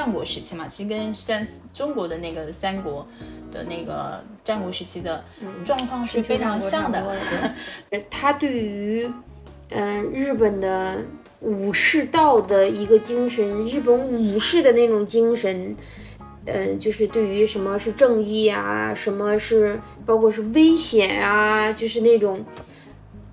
战国时期嘛，其实跟三中国的那个三国的那个战国时期的状况是非常像的。他对于嗯日本的武士道的一个精神，日本武士的那种精神。嗯，就是对于什么是正义啊，什么是包括是危险啊，就是那种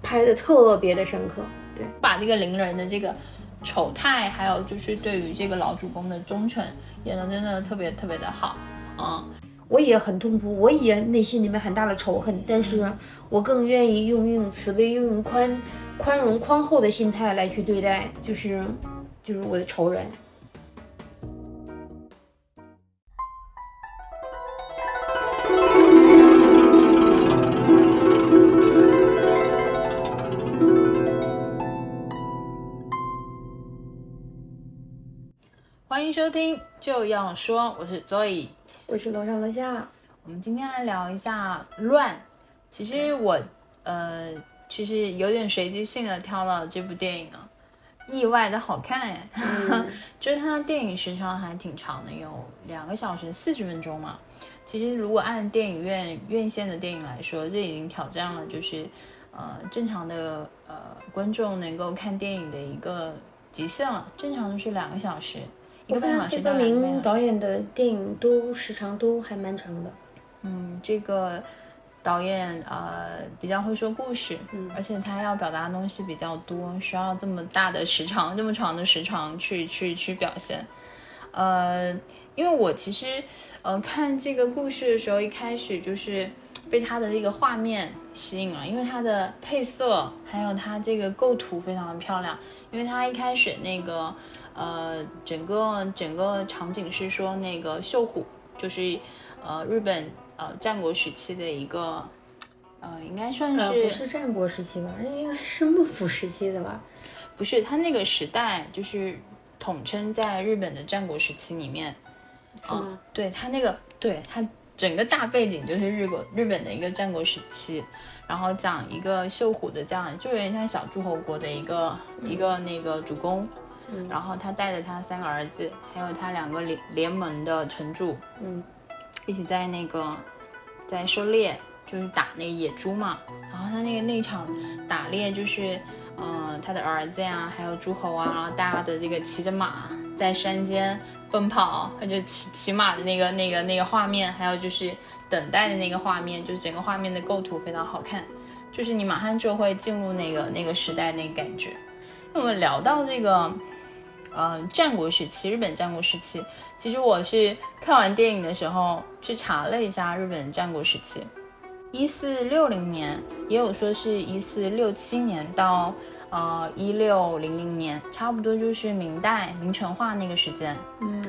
拍的特别的深刻。对，把这个邻人的这个丑态，还有就是对于这个老主公的忠诚演的真的特别特别的好。啊，我也很痛苦，我也内心里面很大的仇恨，但是我更愿意用一种慈悲、用用宽宽容、宽厚的心态来去对待，就是就是我的仇人。欢迎收听就要说，我是 Zoe，我是楼上楼下。我们今天来聊一下乱。其实我呃，其实有点随机性的挑了这部电影啊，意外的好看哎。就是它电影时长还挺长的，有两个小时四十分钟嘛。其实如果按电影院院线的电影来说，这已经挑战了就是呃正常的呃观众能够看电影的一个极限了。正常的是两个小时。我看黑泽明导演的电影都时长都还蛮长的。嗯，这个导演呃比较会说故事，嗯，而且他要表达的东西比较多，需要这么大的时长，这么长的时长去去去表现。呃，因为我其实呃看这个故事的时候，一开始就是被它的这个画面吸引了，因为它的配色还有它这个构图非常的漂亮，因为它一开始那个。呃，整个整个场景是说那个秀虎，就是呃日本呃战国时期的一个，呃应该算是不是战国时期吧？那应该是幕府时期的吧？不是，它那个时代就是统称在日本的战国时期里面，是吗？对他那个，对他整个大背景就是日国日本的一个战国时期，然后讲一个秀虎的这样，就有点像小诸侯国的一个一个那个主公。然后他带着他三个儿子，还有他两个联联盟的城主，嗯，一起在那个在狩猎，就是打那个野猪嘛。然后他那个那场打猎就是，嗯，他的儿子呀，还有诸侯啊，然后大家的这个骑着马在山间奔跑，他就骑骑马的那个那个那个画面，还有就是等待的那个画面，就是整个画面的构图非常好看，就是你马上就会进入那个那个时代那个感觉。那我们聊到这个。嗯，战国时期，日本战国时期，其实我是看完电影的时候去查了一下日本战国时期，一四六零年，也有说是一四六七年到呃一六零零年，差不多就是明代明成化那个时间。嗯，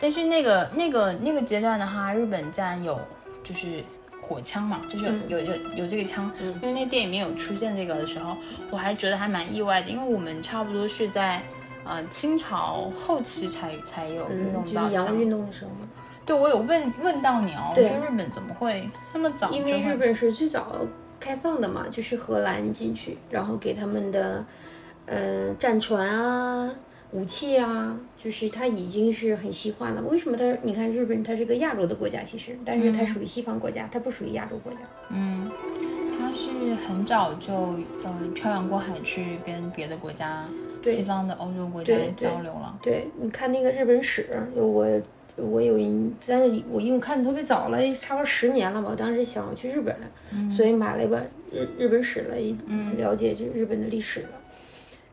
但是那个那个那个阶段的话，日本竟然有就是火枪嘛，就是有有有这个枪，因为那电影里面有出现这个的时候，我还觉得还蛮意外的，因为我们差不多是在。呃，清朝后期才才有运动到洋运动的时候。对，我有问问到你哦，我说日本怎么会那么早？因为日本是最早开放的嘛，就是荷兰进去，然后给他们的呃战船啊、武器啊，就是它已经是很西化了。为什么它？你看日本，它是个亚洲的国家，其实，但是它属于西方国家，它不属于亚洲国家。嗯，它是很早就呃漂洋过海去跟别的国家。西方的欧洲国家交流了。对，你看那个日本史，我我有一，但是我因为看的特别早了，差不多十年了吧。我当时想要去日本了，所以买了一本日日本史了，了解就日本的历史了。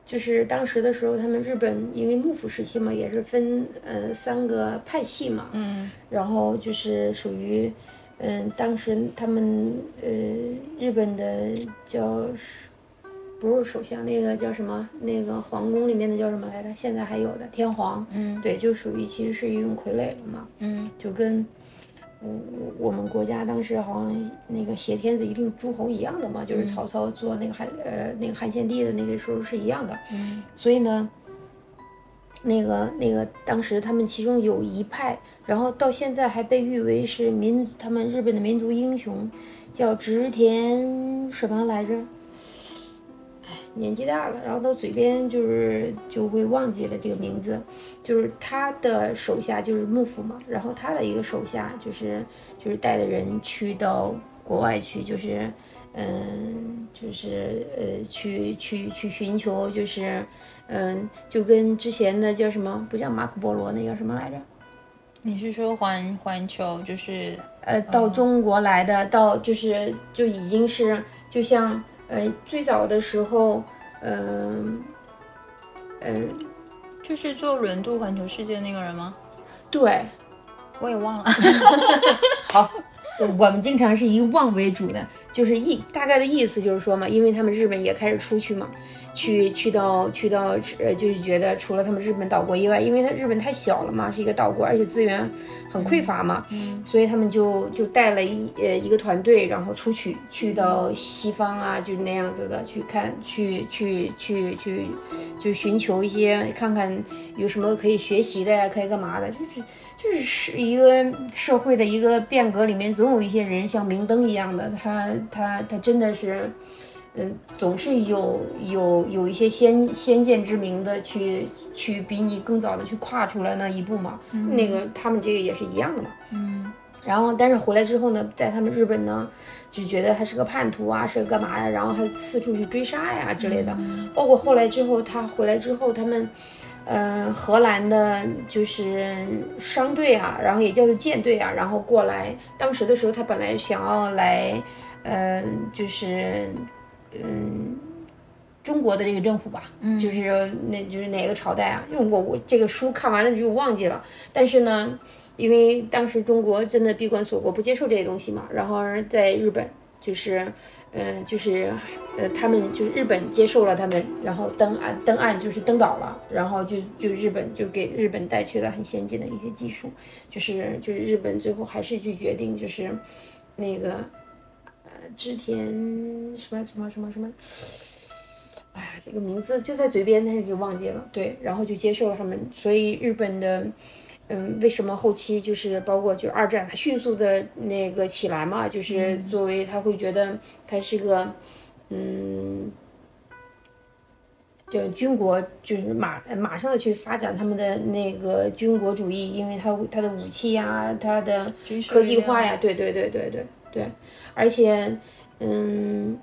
就是当时的时候，他们日本因为幕府时期嘛，也是分呃三个派系嘛，嗯，然后就是属于嗯当时他们呃日本的叫。不是首相，那个叫什么？那个皇宫里面的叫什么来着？现在还有的天皇，嗯，对，就属于其实是一种傀儡了嘛，嗯，就跟我我们国家当时好像那个挟天子以令诸侯一样的嘛，就是曹操做那个汉呃那个汉献帝的那个时候是一样的，嗯，所以呢，那个那个当时他们其中有一派，然后到现在还被誉为是民他们日本的民族英雄，叫植田什么来着？年纪大了，然后到嘴边就是就会忘记了这个名字，就是他的手下就是幕府嘛，然后他的一个手下就是就是带的人去到国外去，就是嗯，就是呃去去去寻求，就是嗯，就跟之前的叫什么不叫马可波罗，那叫什么来着？你是说环环球就是呃，到中国来的，到就是就已经是就像呃最早的时候，嗯、嗯、就是做轮渡环球世界那个人吗？对，我也忘了。好，我们经常是以望为主的，就是意大概的意思就是说嘛，因为他们日本也开始出去嘛，去去到去到呃，就是觉得除了他们日本岛国以外，因为它日本太小了嘛，是一个岛国，而且资源很匮乏嘛，嗯所以他们就就带了一呃一个团队，然后出去去到西方啊，就是那样子的去看，去去去去就寻求一些看看有什么可以学习的呀，可以干嘛的，就是。就是是一个社会的一个变革里面，总有一些人像明灯一样的，他他他真的是，嗯，总是有有有一些先先见之明的去去比你更早的去跨出来那一步嘛。那个他们这个也是一样的嘛。嗯然后，但是回来之后呢，在他们日本呢，就觉得他是个叛徒啊，是干嘛呀？然后还四处去追杀呀之类的。包括后来之后，他回来之后，他们，呃，荷兰的就是商队啊，然后也叫做舰队啊，然后过来。当时的时候，他本来想要来，嗯、就是，嗯。中国的这个政府吧，嗯就是那就是哪个朝代啊？因为我我这个书看完了就忘记了，但是呢，因为当时中国真的闭关锁国，不接受这些东西嘛。然后在日本，就是，呃，就是，呃，他们就是日本接受了他们，然后登岸登岸就是登岛了，然后就就日本就给日本带去了很先进的一些技术，就是就是日本最后还是去决定就是那个，呃，织田什么什么什么什么。哎呀，这个名字就在嘴边，但是给忘记了。对，然后就接受了他们，所以日本的，嗯，为什么后期就是包括就是二战，它迅速的那个起来嘛，就是作为他会觉得他是个，嗯，就军国，就是马马上的去发展他们的那个军国主义，因为它它的武器呀、它的科技化呀，对对对对对对，而且，嗯，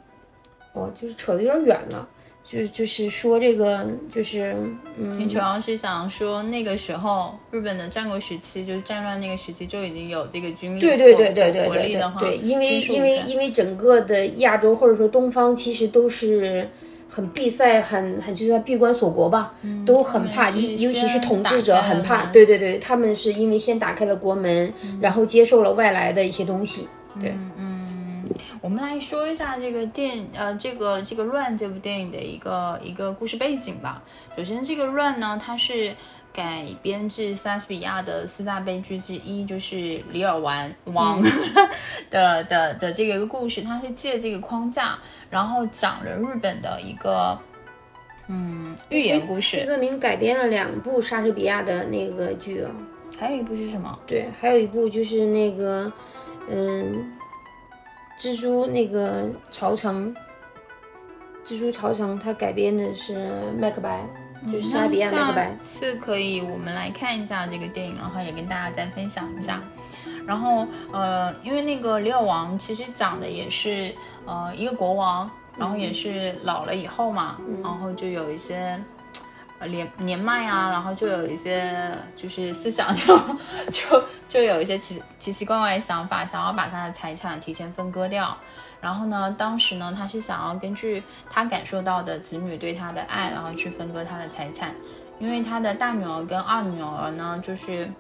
哦，就是扯得有点远了。就就是说这个，就是嗯，你主要是想说那个时候日本的战国时期，就是战乱那个时期就已经有这个军力对对对对对对对力的话，对，因为因为因为整个的亚洲或者说东方其实都是很闭塞，很很就是闭关锁国吧，都很怕，尤尤其是统治者很怕，对对对，他们是因为先打开了国门，然后接受了外来的一些东西，对，嗯我们来说一下这个电呃这个这个乱这部电影的一个一个故事背景吧。首先，这个乱呢，它是改编自莎士比亚的四大悲剧之一，就是《李尔王王 》的的的这个一个故事，它是借这个框架，然后讲了日本的一个嗯寓言故事。泽明改编了两部莎士比亚的那个剧哦，还有一部是什么？对，还有一部就是那个，嗯，蜘蛛那个朝城，蜘蛛朝城，它改编的是麦克白，就是莎士比亚麦克白下。次可以我们来看一下这个电影，然后也跟大家再分享一下。然后呃，因为那个李尔王其实讲的也是呃一个国王，然后也是老了以后嘛，然后就有一些。呃，年年迈啊，然后就有一些就是思想就就就有一些奇奇奇怪怪的想法，想要把他的财产提前分割掉。然后呢，当时呢，他是想要根据他感受到的子女对他的爱，然后去分割他的财产。因为他的大女儿跟二女儿呢，就是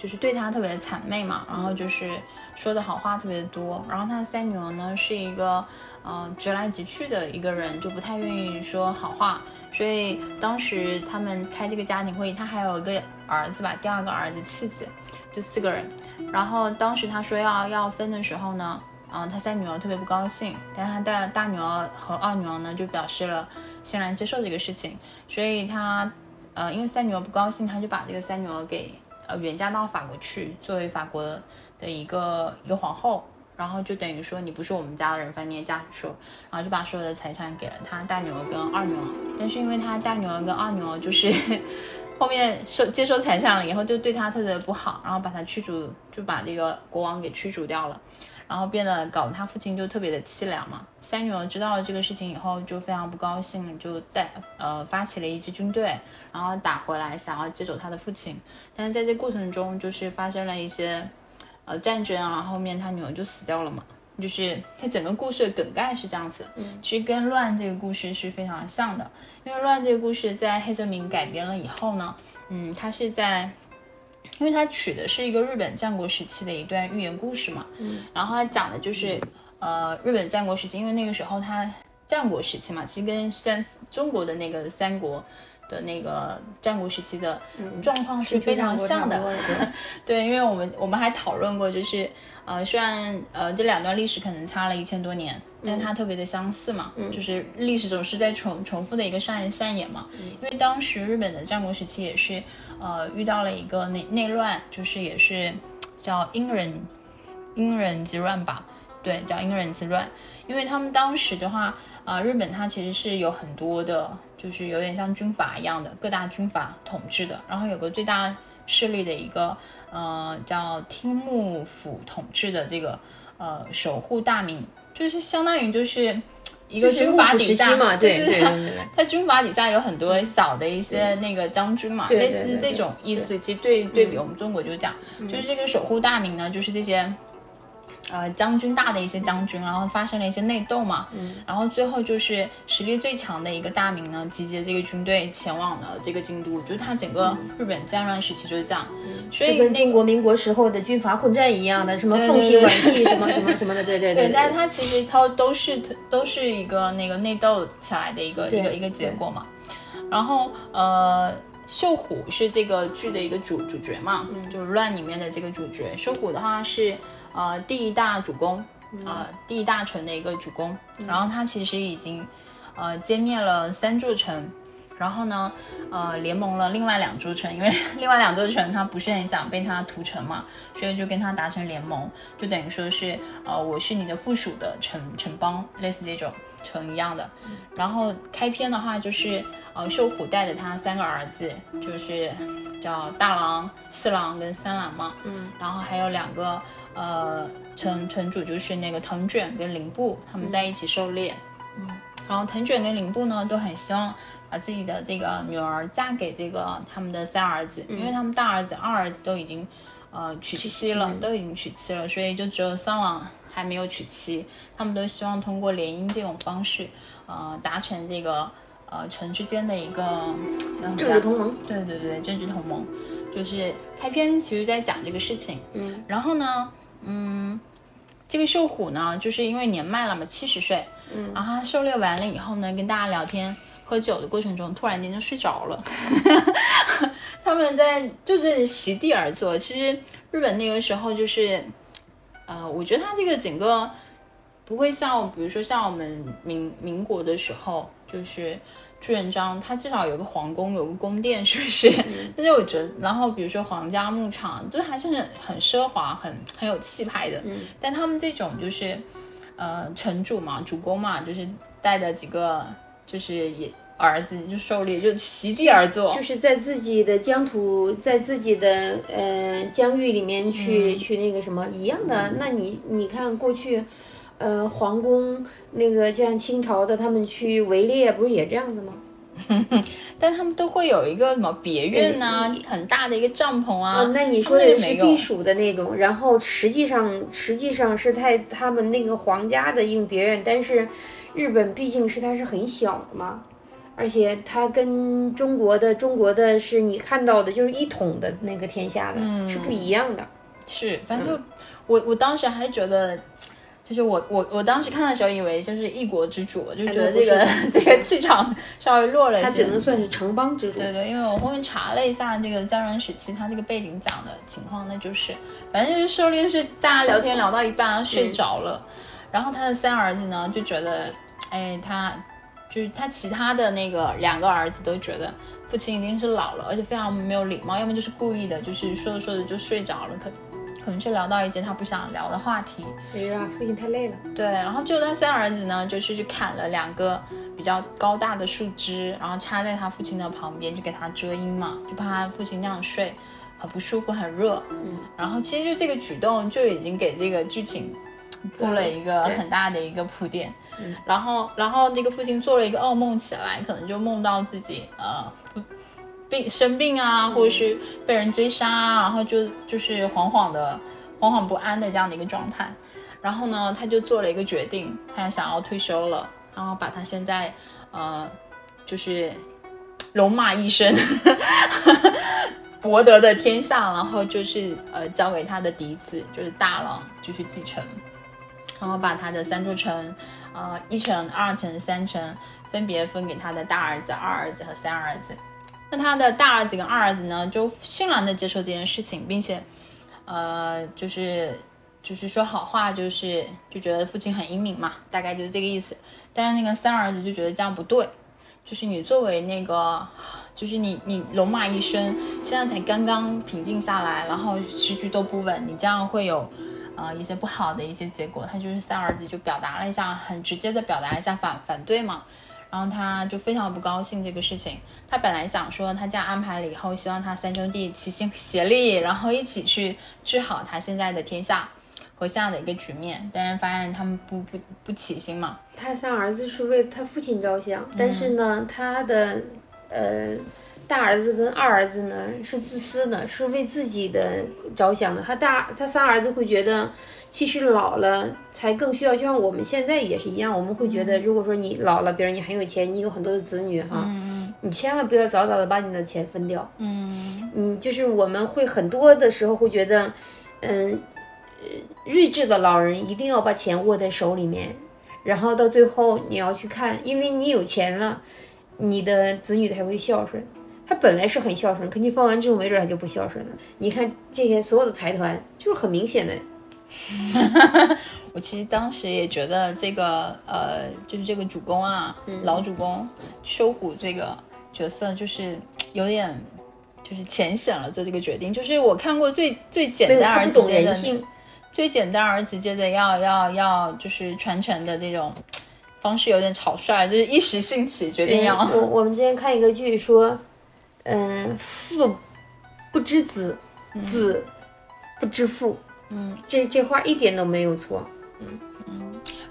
就是对他特别的谄媚嘛，然后就是说的好话特别多。然后他的三女儿呢，是一个呃直来直去的一个人，就不太愿意说好话。所以当时他们开这个家庭会议，他还有一个儿子吧，第二个儿子次子，就四个人。然后当时他说要要分的时候呢，嗯、他三女儿特别不高兴，但他大大女儿和二女儿呢就表示了欣然接受这个事情。所以他呃，因为三女儿不高兴，他就把这个三女儿给呃远嫁到法国去，作为法国的一个一个皇后。然后就等于说你不是我们家的人，反正你也嫁出去，然后就把所有的财产给了他大女儿跟二女儿。但是因为他大女儿跟二女儿就是 后面收接收财产了以后，就对他特别的不好，然后把他驱逐，就把这个国王给驱逐掉了。然后变得搞得他父亲就特别的凄凉嘛。三女儿知道了这个事情以后，就非常不高兴，就带呃发起了一支军队，然后打回来想要接走他的父亲。但是在这过程中，就是发生了一些呃战争，然后后面他女儿就死掉了嘛。就是它整个故事的梗概是这样子，其实跟《乱》这个故事是非常像的。因为《乱》这个故事在黑泽明改编了以后呢，嗯，他是在。因为它取的是一个日本战国时期的一段寓言故事嘛，嗯，然后它讲的就是，呃，日本战国时期，因为那个时候它战国时期嘛，其实跟三中国的那个三国的那个战国时期的状况是非常像的，对，因为我们我们还讨论过，就是。呃，虽然呃这两段历史可能差了一千多年，但是它特别的相似嘛，就是历史总是在重重复的一个上演上演嘛。因为当时日本的战国时期也是，呃遇到了一个内内乱，就是也是叫阴人阴人之乱吧，对，叫阴人之乱。因为他们当时的话，呃日本它其实是有很多的，就是有点像军阀一样的各大军阀统治的，然后有个最大。势力的一个呃叫听幕府统治的这个呃守护大名，就是相当于就是一个军阀底下嘛，对对对，他军阀底下有很多小的一些那个将军嘛，类似这种意思。其实对对比我们中国就讲，就是这个守护大名呢，就是这些。呃，将军大的一些将军，然后发生了一些内斗嘛，嗯，然后最后就是实力最强的一个大名呢，集结这个军队前往了这个京都，就是他整个日本战乱时期就是这样，所以跟中国民国时候的军阀混战一样的，什么奉系皖系什么什么什么的，对对对。对，但是它其实它都是都是一个那个内斗起来的一个一个一个结果嘛，然后呃。秀虎是这个剧的一个主主角嘛，就是乱里面的这个主角。秀虎的话是呃第一大主公，呃第一大城的一个主公。然后他其实已经呃歼灭了三座城，然后呢呃联盟了另外两座城，因为 另外两座城他不是很想被他屠城嘛，所以就跟他达成联盟，就等于说是呃我是你的附属的城城邦，类似这种。成一样的，然后开篇的话就是，呃，秀虎带着他三个儿子，就是叫大郎、次郎跟三郎嘛，嗯，然后还有两个，呃，城城主就是那个藤卷跟林部，他们在一起狩猎，嗯，然后藤卷跟林部呢都很希望把自己的这个女儿嫁给这个他们的三儿子，因为他们大儿子、二儿子都已经，呃，娶妻了，都已经娶妻了，所以就只有三郎。还没有娶妻，他们都希望通过联姻这种方式，呃，达成这个呃城之间的一个政治同盟。对对对，政治同盟，就是开篇其实在讲这个事情。嗯，然后呢，嗯，这个秀虎呢，就是因为年迈了嘛，七十岁，嗯，然后他狩猎完了以后呢，跟大家聊天喝酒的过程中，突然间就睡着了。他们在就是席地而坐。其实日本那个时候就是。呃，我觉得它这个整个不会像，比如说像我们民民国的时候，就是朱元璋，他至少有个皇宫，有个宫殿，是不是？但是我觉得，然后比如说皇家牧场，都还是很很奢华、很很有气派的。嗯。但他们这种就是，呃，城主嘛，主公嘛，就是带着几个，就是也。儿子就狩猎，就席地而坐，就是在自己的疆土，在自己的呃疆域里面去去那个什么一样的。那你你看过去，呃，皇宫那个像清朝的，他们去围猎不是也这样子吗？但他们都会有一个什么别院呐，很大的一个帐篷啊。那你说的是避暑的那种，然后实际上实际上是在他们那个皇家的用别院，但是日本毕竟是它是很小的嘛。而且它跟中国的中国的是你看到的，就是一统的那个天下的，是不一样的。是，反正就我我当时还觉得，就是我我我当时看的时候，以为就是一国之主，就觉得这个 这个气场稍微弱了一些。他只能算是城邦之主。对对，因为我后面查了一下这个战乱时期他这个背景讲的情况，那就是反正就是狩猎是大家聊天聊到一半睡着了，然后他的三儿子呢就觉得，哎他。就是他其他的那个两个儿子都觉得父亲一定是老了，而且非常没有礼貌，要么就是故意的，就是说着说着就睡着了。可可可能是聊到一些他不想聊的话题。对啊，父亲太累了。对，然后就他三儿子呢，就是去砍了两个比较高大的树枝，然后插在他父亲的旁边，就给他遮阴嘛，就怕他父亲那样睡很不舒服、很热。嗯，然后其实就这个举动就已经给这个剧情铺了一个很大的一个铺垫。嗯然后，然后那个父亲做了一个噩梦起来，可能就梦到自己呃病生病啊，或者是被人追杀啊，然后就就是惶惶的、惶惶不安的这样的一个状态。然后呢，他就做了一个决定，他想要退休了，然后把他现在呃就是戎马一生 博得的天下，然后就是呃交给他的嫡子，就是大郎，就去继承。然后把他的三座城，呃，一城、二城、三城，分别分给他的大儿子、二儿子和三儿子。那他的大儿子跟二儿子呢，就欣然的接受这件事情，并且，呃，就是就是说好话，就是就觉得父亲很英明嘛，大概就是这个意思。但是那个三儿子就觉得这样不对，就是你作为那个，就是你你龙马一生，现在才刚刚平静下来，然后时局都不稳，你这样会有。呃，一些不好的一些结果，他就是三儿子就表达了一下，很直接的表达了一下反反对嘛，然后他就非常不高兴这个事情。他本来想说他这样安排了以后，希望他三兄弟齐心协力，然后一起去治好他现在的天下和这样的一个局面，但是发现他们不不不齐心嘛。他三儿子是为他父亲着想，但是呢，他的呃大儿子跟二儿子呢是自私的，是为自己的着想的。他大他三儿子会觉得，其实老了才更需要，就像我们现在也是一样，我们会觉得，如果说你老了，比如你很有钱，你有很多的子女哈，你千万不要早早的把你的钱分掉。嗯你就是我们会很多的时候会觉得，嗯，呃睿智的老人一定要把钱握在手里面，然后到最后你要去看，因为你有钱了，你的子女才会孝顺。他本来是很孝顺，可你放完之后，没准他就不孝顺了。你看这些所有的财团，就是很明显的，我其实当时也觉得这个呃，就是这个主公啊，老主公修虎这个角色，就是有点就是浅显了做这个决定。就是我看过最最简单而直接的人性。最简单而直接的要要要就是传承的这种方式有点草率，就是一时兴起决定要。嗯我我们之前看一个剧说，嗯，父不知子，子不知父。嗯，这这话一点都没有错。嗯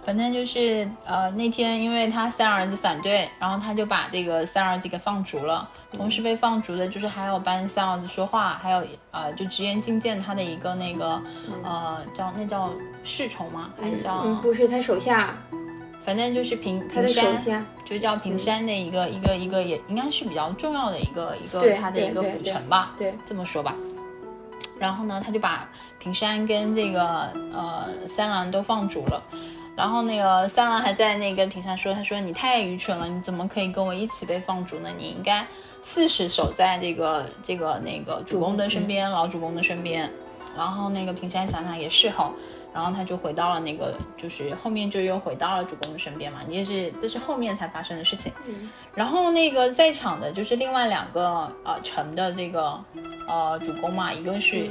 反正就是呃那天因为他三儿子反对，然后他就把这个三儿子给放逐了。同时被放逐的就是还有帮三儿子说话，还有呃就直言进谏他的一个那个呃叫那叫侍从吗？还是叫、嗯，不是他手下，反正就是平他的就叫平山的一个、一个一个也应该是比较重要的一个一个对他的一个对对辅臣吧。对，这么说吧。然后呢，他就把平山跟这个呃三郎都放逐了。然后那个三郎还在那跟平山说：“他说你太愚蠢了，你怎么可以跟我一起被放逐呢？你应该誓死守在这个这个那个主公的身边，老主公的身边。”然后那个平山想想也是哈，然后他就回到了那个，就是后面就又回到了主公的身边嘛，也是这是后面才发生的事情。然后那个在场的就是另外两个呃城的这个呃主公嘛，一个是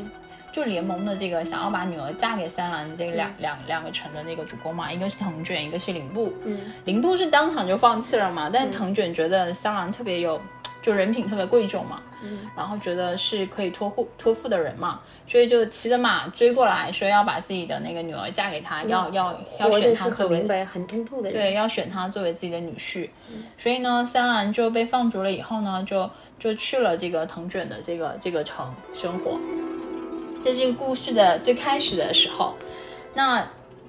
就联盟的这个想要把女儿嫁给三郎的这个两、两两个城的那个主公嘛，一个是藤卷，一个是林部。嗯，林部是当场就放弃了嘛，但是藤卷觉得三郎特别有。就人品特别贵重嘛，嗯，然后觉得是可以托付托付的人嘛，所以就骑着马追过来，说要把自己的那个女儿嫁给他，要要要选他作为很明白、很通透的人。对，要选他作为自己的女婿。所以呢，三郎就被放逐了以后呢，就就去了这个藤卷的这个这个城生活。在这个故事的最开始的时候，那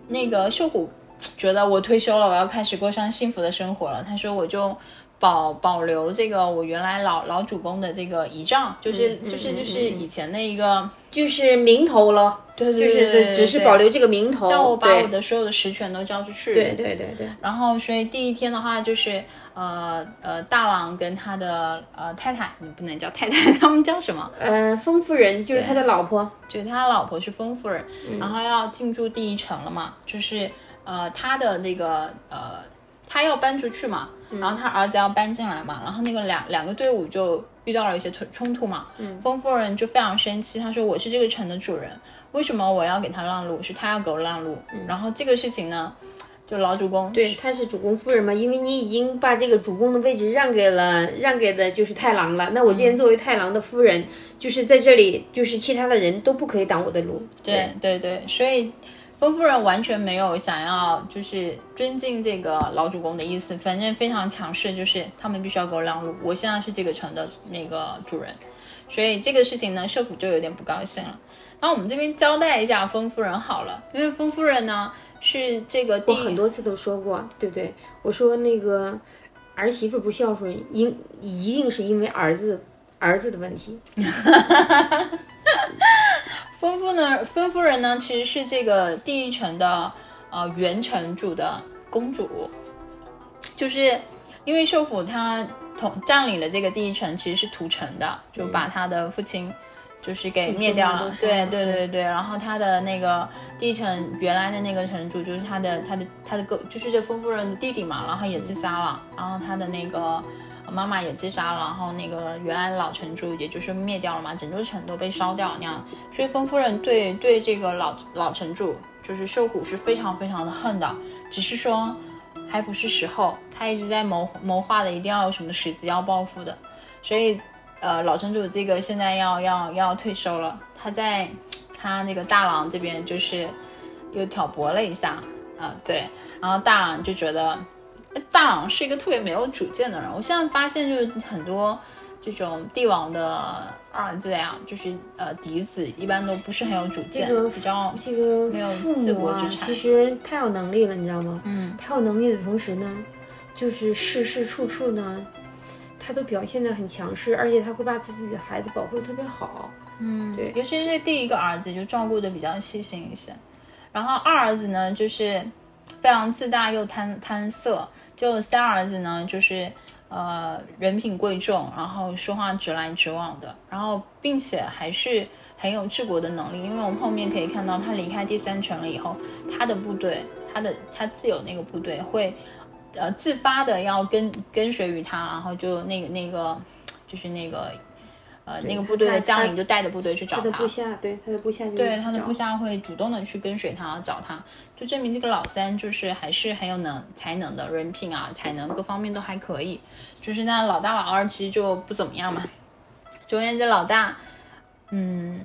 那个秀虎觉得我退休了，我要开始过上幸福的生活了。他说我就。保保留这个我原来老老主公的这个遗仗，就是、就是嗯就是嗯以前的一个，就是名头了，对对就是对对只是保留这个名头。但我把我的所有的实权都交出去，对对对对，然后，所以第一天的话，就是呃呃，大郎跟他的呃太太，你不能叫太太，他们叫什么？呃，丰夫人就是他的老婆，就是他老婆是丰夫人，然后要进驻第一城了嘛，就是呃他的那个呃他要搬出去嘛，然后他儿子要搬进来嘛，然后那个两两个队伍就遇到了一些冲冲突嘛，嗯风夫人就非常生气，她说我是这个城的主人，为什么我要给他让路？是他要给我让路。然后这个事情呢，就老主公嗯对，他是主公夫人嘛，因为你已经把这个主公的位置让给了，让给的就是太郎了。那我今天作为太郎的夫人，就是在这里，就是其他的人都不可以挡我的路。对对对，所以风夫人完全没有想要就是尊敬这个老主公的意思，反正非常强势，就是他们必须要给我让路，我现在是这个城的那个主人，所以这个事情呢，社府就有点不高兴了。那我们这边交代一下风夫人好了，因为风夫人呢是这个我很多次都说过，对不对？我说那个儿媳妇不孝顺，因一定是因为儿子儿子的问题。丰夫呢，丰夫人呢，其实是这个第一城的呃原城主的公主，就是因为秀府他统占领了这个第一城，其实是屠城的，就把他的父亲就是给灭掉了。对对对对，然后他的那个第一城原来的那个城主就是他的他的他的哥，就是这丰夫人的弟弟嘛，然后也自杀了，然后他的那个。妈妈也自杀了，然后那个原来老城主也就是灭掉了嘛，整座城都被烧掉那样。所以风夫人对对这个老老城主就是秀虎是非常非常的恨的，只是说还不是时候，他一直在谋谋划的，一定要有什么时机要报复的。所以呃，老城主这个现在要要要退休了，他在他那个大郎这边就是又挑拨了一下，啊、对，然后大郎就觉得。大郎是一个特别没有主见的人。我现在发现，就是很多这种帝王的儿子呀，就是呃嫡子，一般都不是很有主见，这个比较这个没有父自母啊，国之产其实太有能力了，你知道吗？嗯，他有能力的同时呢，就是事事处处呢，他都表现得很强势，而且他会把自己的孩子保护得特别好。嗯，对尤其是第一个儿子就照顾的比较细心一些，然后二儿子呢就是非常自大又贪贪色，就三儿子呢就是呃人品贵重，然后说话直来直往的，然后并且还是很有治国的能力，因为我们后面可以看到他离开第三城了以后，他的部队，他的他自有那个部队会呃自发的要跟跟随于他，然后就那个那个就是那个。呃，那个部队的将领就带着部队去找他的部下，对他的部下就对，他的部下会主动的去跟随他，找他，就证明这个老三就是还是很有能才能的，人品啊、才能各方面都还可以。就是那老大、老二其实就不怎么样嘛。总而言之，老大，嗯，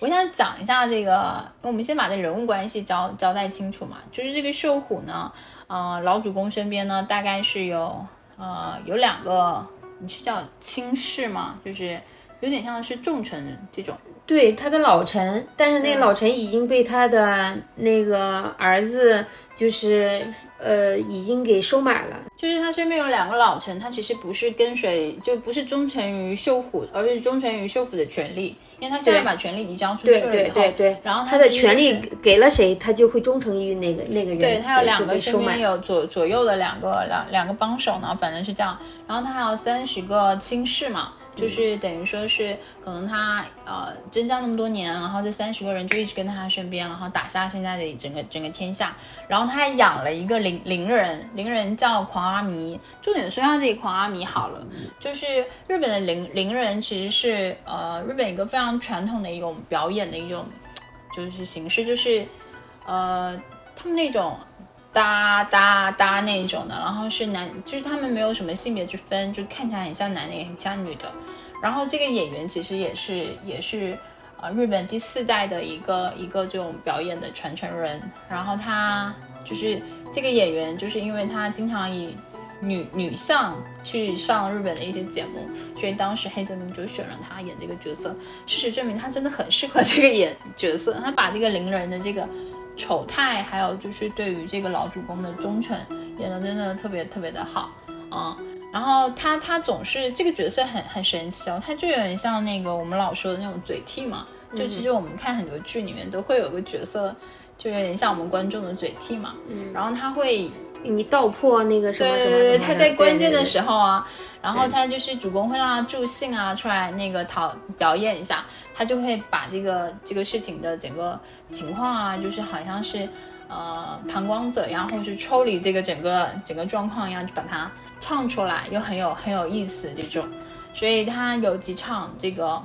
我想讲一下这个，我们先把这人物关系交交代清楚嘛。就是这个秀虎呢，呃，老主公身边呢，大概是有呃有两个，你是叫亲事吗？就是有点像是重臣这种。对他的老臣，但是那个老臣已经被他的那个儿子，就是呃，已经给收买了。就是他身边有两个老臣，他其实不是跟随，就不是忠诚于秀虎，而是忠诚于秀虎的权利，因为他现在把权力移交出去对对了以后，对对，然后他的权利给了谁，他就会忠诚于那个那个人。对他有两个身。边有左左右的两个两两个帮手呢，反正是这样。然后他还有三十个亲事嘛，就是等于说是可能他呃征战那么多年，然后这三十个人就一直跟在他身边，然后打下现在的整个整个天下。然后他还养了一个伶伶人，伶人叫狂阿弥。重点说一下这个狂阿弥好了，就是日本的伶伶人其实是呃日本一个非常传统的一种表演的一种就是形式，就是呃他们那种搭搭搭那种的，然后是男，就是他们没有什么性别之分，就看起来很像男的也很像女的。然后这个演员其实也是也是呃日本第四代的一个一个这种表演的传承人。然后他就是这个演员，就是因为他经常以女女相去上日本的一些节目，所以当时黑泽明就选了他演这个角色。事实证明，他真的很适合这个演角色。他把这个伶人的这个丑态，还有就是对于这个老主公的忠诚，演的真的特别特别的好，嗯。然后他他总是这个角色很很神奇哦，他就有点像那个我们老说的那种嘴替嘛。就其实我们看很多剧里面都会有个角色，就有点像我们观众的嘴替嘛。嗯，然后他会你道破那个什么什么对对对，他在关键的，时候啊，然后他就是主公会让他助兴啊，出来那个讨表演一下，他就会把这个这个事情的整个情况啊，就是好像是呃旁观者一样，或者是抽离这个整个整个状况呀，就把它唱出来，又很有很有意思这种。所以他有几场这个，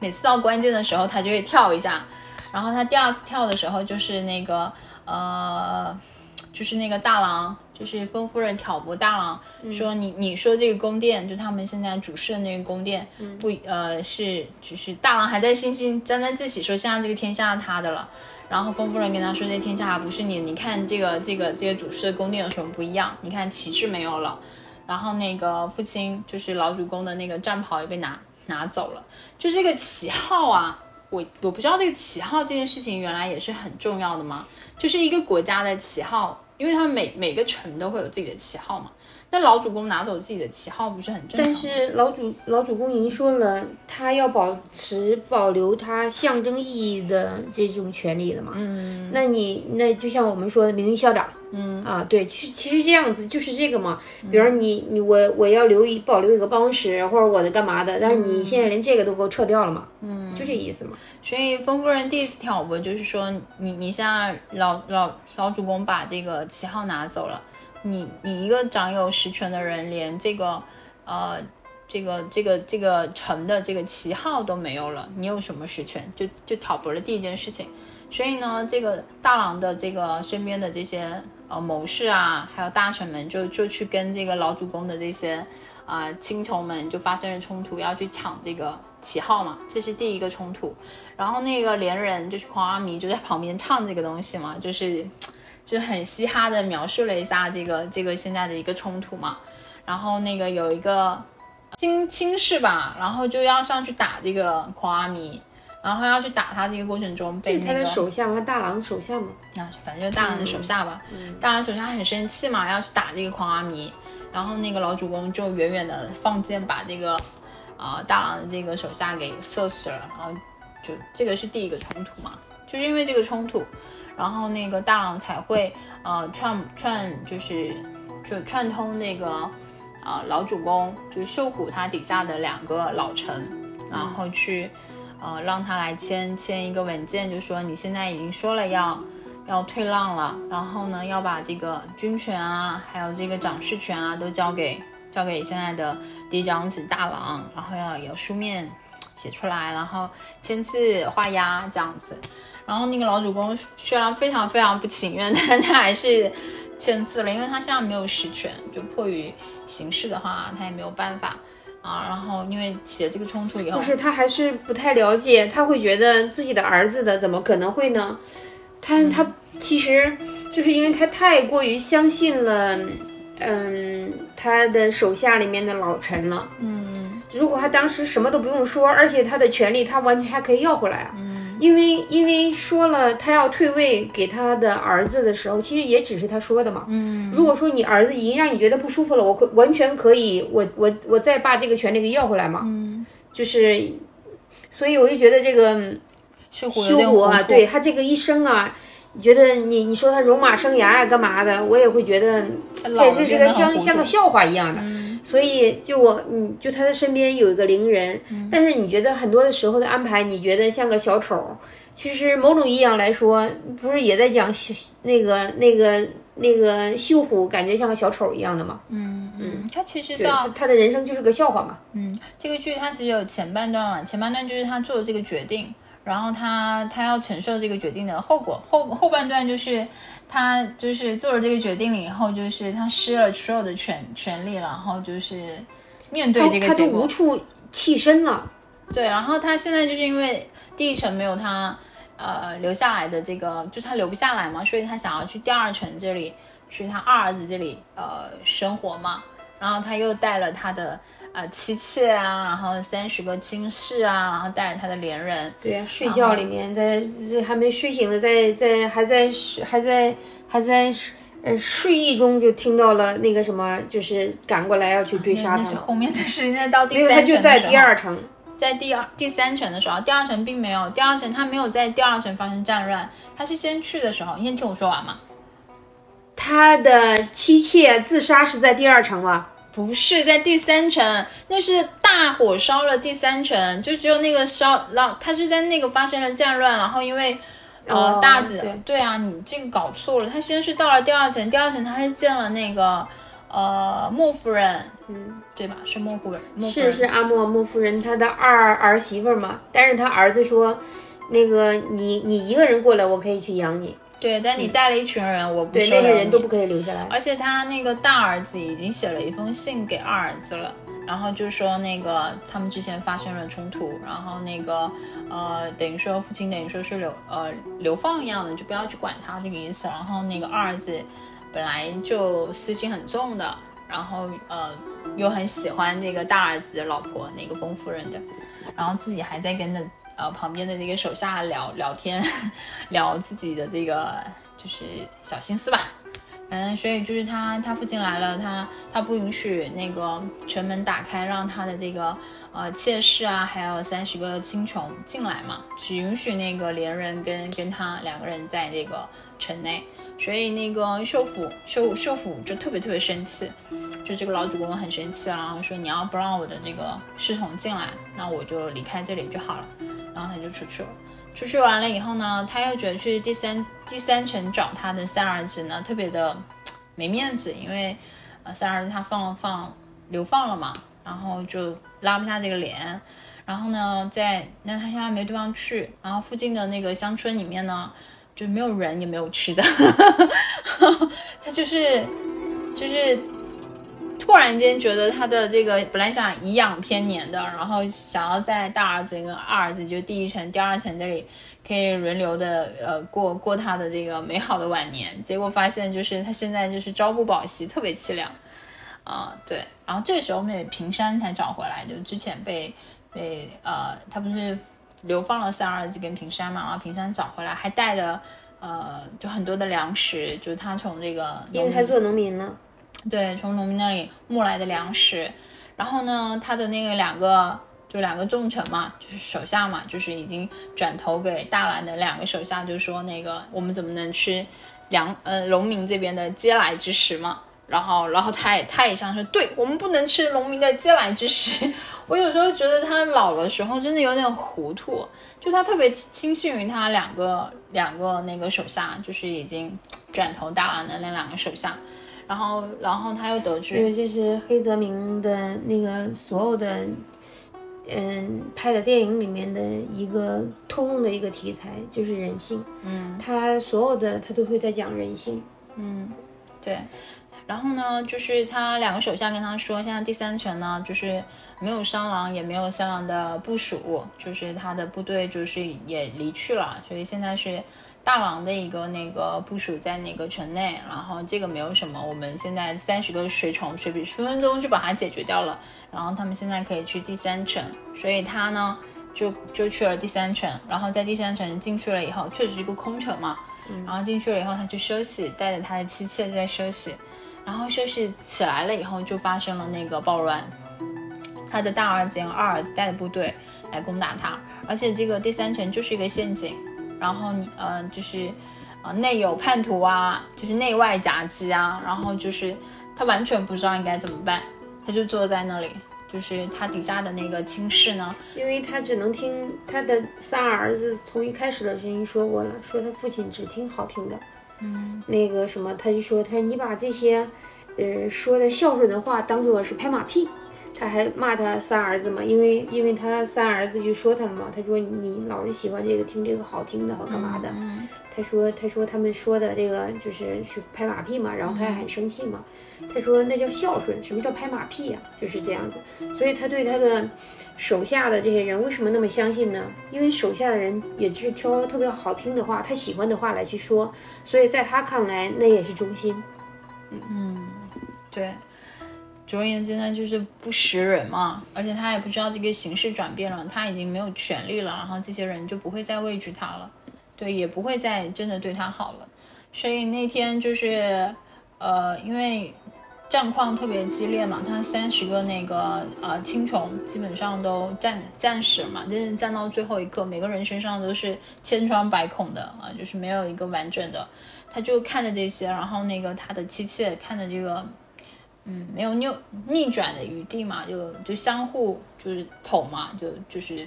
每次到关键的时候他就会跳一下，然后他第二次跳的时候就是那个呃，就是那个大郎，就是风夫人挑拨大郎说你你说这个宫殿就他们现在主事的那个宫殿不呃是就是大郎还在信心沾沾自喜说现在这个天下他的了。然后风夫人跟他说：“这天下不是你，你看这个这个这个主事的宫殿有什么不一样？你看旗帜没有了，然后那个父亲就是老主公的那个战袍也被拿拿走了。就这个旗号啊，我我不知道这个旗号这件事情原来也是很重要的吗？就是一个国家的旗号，因为他们每每个城都会有自己的旗号嘛。”那老主公拿走自己的旗号不是很正常？但是老主老主公已经说了，他要保持保留他象征意义的这种权利了嘛。嗯，那你那就像我们说的名誉校长，嗯啊，对，其实其实这样子就是这个嘛。比如你你我我要留一保留一个办公室或者我的干嘛的，但是你现在连这个都给我撤掉了嘛。嗯，就这意思嘛。所以风夫人第一次挑拨就是说，你你现在老老老主公把这个旗号拿走了。你你一个掌有实权的人，连这个，呃，这个这个这个城的这个旗号都没有了，你有什么实权？就就挑拨了第一件事情。所以呢，这个大郎的这个身边的这些呃谋士啊，还有大臣们，就就去跟这个老主公的这些啊亲仇们就发生了冲突，要去抢这个旗号嘛，这是第一个冲突。然后那个连人就是狂阿弥就在旁边唱这个东西嘛，就是。就很嘻哈的描述了一下这个这个现在的一个冲突嘛，然后那个有一个亲亲事吧，然后就要上去打这个狂阿弥，然后要去打他这个过程中被他的手下嘛，大郎的手下嘛，啊，反正就大郎的手下吧，大郎手下很生气嘛，要去打这个狂阿弥，然后那个老主公就远远的放箭把这个啊大郎的这个手下给射死了，然后就这个是第一个冲突嘛，就是因为这个冲突。然后那个大郎才会呃串串就是就串通那个呃老主公就是秀虎他底下的两个老臣，然后去呃让他来签签一个文件，就说你现在已经说了要要退让了，然后呢要把这个军权啊还有这个掌事权啊都交给交给现在的嫡长子大郎，然后要有书面写出来，然后签字画押这样子。然后那个老主公虽然非常非常不情愿，但他还是签字了，因为他现在没有实权，就迫于形势的话，他也没有办法啊。然后因为起了这个冲突以后，就是他还是不太了解，他会觉得自己的儿子的怎么可能会呢？他他其实就是因为他太过于相信了，嗯，他的手下里面的老臣了。嗯，如果他当时什么都不用说，而且他的权利他完全还可以要回来啊。嗯。因为因为说了他要退位给他的儿子的时候，其实也只是他说的嘛。嗯，如果说你儿子已经让你觉得不舒服了，我可完全可以，我我我再把这个权利给要回来嘛。嗯，就是，所以我就觉得这个修虎啊，对他这个一生啊，你觉得你你说他戎马生涯啊干嘛的，我也会觉得也是这个像像个笑话一样的。所以，就我，嗯，就他的身边有一个灵人，但是你觉得很多的时候的安排，你觉得像个小丑，其实某种意义上来说，不是也在讲那个那个那个秀虎，感觉像个小丑一样的吗？嗯嗯，他其实到他的人生就是个笑话嘛。嗯，这个剧它其实有前半段嘛，前半段就是他做的这个决定，然后他他要承受这个决定的后果，后后半段就是。他就是做了这个决定了以后，就是他失了所有的权权利了，然后就是面对这个结果，他都无处栖身了。对，然后他现在就是因为第一城没有他呃留下来的这个，就他留不下来嘛，所以他想要去第二城这里，去他二儿子这里呃生活嘛。然后他又带了他的。啊，妻妾啊，然后三十个亲事啊，然后带着他的连人，对呀，睡觉里面在这还没睡醒的，在在还在还在还在呃睡意中就听到了那个什么，就是赶过来要去追杀他。那是后面的事，那到第三城在第二城，在第二第三城的时候，第二城并没有，第二城他没有在第二城发生战乱，他是先去的时候，你先听我说完嘛。他的妻妾自杀是在第二城吗？不是在第三层，那是大火烧了第三层，就只有那个烧，然后他是在那个发生了战乱，然后因为呃大子，对。啊，你这个搞错了，他先是到了第二层，第二层他是见了那个呃莫夫人，嗯，对吧？是莫夫人，莫夫是人。是是阿莫莫夫人她的二儿媳妇嘛，但是他儿子说，那个你你一个人过来，我可以去养你，对，但你带了一群人，我不对，那些人都不可以留下来。而且他那个大儿子已经写了一封信给二儿子了，然后就说那个他们之前发生了冲突，然后那个呃等于说父亲等于说是流呃流放一样的，就不要去管他这个意思。然后那个二儿子本来就私心很重的，然后呃又很喜欢那个大儿子老婆那个封夫人的，然后自己还在跟着呃旁边的那个手下聊聊天，聊自己的这个就是小心思吧。嗯所以就是他他父亲来了，他他不允许那个城门打开，让他的这个呃妾室啊，还有三十个青虫进来嘛，只允许那个连人跟跟他两个人在这个城内。所以那个秀府秀秀府就特别特别生气，就这个老主公很生气，然后说你要不让我的这个侍从进来，那我就离开这里就好了。然后他就出去了。出去完了以后呢，他又觉得去第三第三城找他的三儿子呢，特别的没面子，因为呃三儿子他放放流放了嘛，然后就拉不下这个脸。然后呢，在那他现在没地方去，然后附近的那个乡村里面呢，就没有人也没有吃的，他就是就是突然间觉得他的这个本来想颐养天年的，然后想要在大儿子跟二儿子就第一层、第二层这里可以轮流的呃过过他的这个美好的晚年，结果发现就是他现在就是朝不保夕，特别凄凉。啊、对，然后这时候美平山才找回来，就之前被被呃他不是流放了三儿子跟平山嘛，然后平山找回来，还带着呃就很多的粮食，就是他从这个因为他做农民了，对，从农民那里募来的粮食。然后呢，他的那个两个就两个重臣嘛，就是手下嘛，就是已经转投给大兰的两个手下，就说那个我们怎么能吃粮呃农民这边的嗟来之食嘛？然后，然后他也他也想说，对我们不能吃农民的嗟来之食。我有时候觉得他老的时候真的有点糊涂，就他特别轻信于他两个两个那个手下，就是已经转头大兰的那两个手下。然后，然后他又得知因知，为这是黑泽明的那个所有的，嗯，拍的电影里面的一个通用的一个题材，就是人性。嗯他所有的他都会在讲人性。嗯，对。然后呢，就是他两个手下跟他说，现在第三城呢，就是没有商郎，也没有三郎的部署，就是他的部队就是也离去了，所以现在是大郎的一个那个部署在那个城内，然后这个没有什么，我们现在三十个水虫水比分分钟就把它解决掉了，然后他们现在可以去第三城，所以他呢就就去了第三城，然后在第三城进去了以后，确实是个空城嘛，然后进去了以后他去休息，带着他的妻妾在休息，然后休息起来了以后就发生了那个暴乱，他的大儿子和二儿子带着部队来攻打他，而且这个第三城就是一个陷阱，然后你呃就是呃内有叛徒啊，就是内外夹击啊，然后就是他完全不知道应该怎么办，他就坐在那里，就是他底下的那个亲事呢，因为他只能听他的三儿子从一开始的声音说过了，说他父亲只听好听的，嗯。那个什么，他就说他说你把这些，呃说的孝顺的话当做是拍马屁，他还骂他三儿子嘛，因为因为他三儿子就说他了嘛，他说你老是喜欢这个听这个好听的和干嘛的，嗯他说他说他们说的这个就是是拍马屁嘛，然后他还很生气嘛，他说那叫孝顺，什么叫拍马屁呀、就是这样子，所以他对他的手下的这些人为什么那么相信呢？因为手下的人也是挑特别好听的话，他喜欢的话来去说，所以在他看来那也是忠心。嗯，对。总而言之呢，就是不识人嘛，而且他也不知道这个形势转变了，他已经没有权利了，然后这些人就不会再畏惧他了，对，也不会再真的对他好了。所以那天就是，呃，因为战况特别激烈嘛，他三十个那个呃青虫基本上都战战死嘛，就是战到最后一刻，每个人身上都是千疮百孔的啊，就是没有一个完整的。他就看着这些，然后那个他的妻妾看着这个。嗯，没有逆逆转的余地嘛，就就相互就是捅嘛，就就是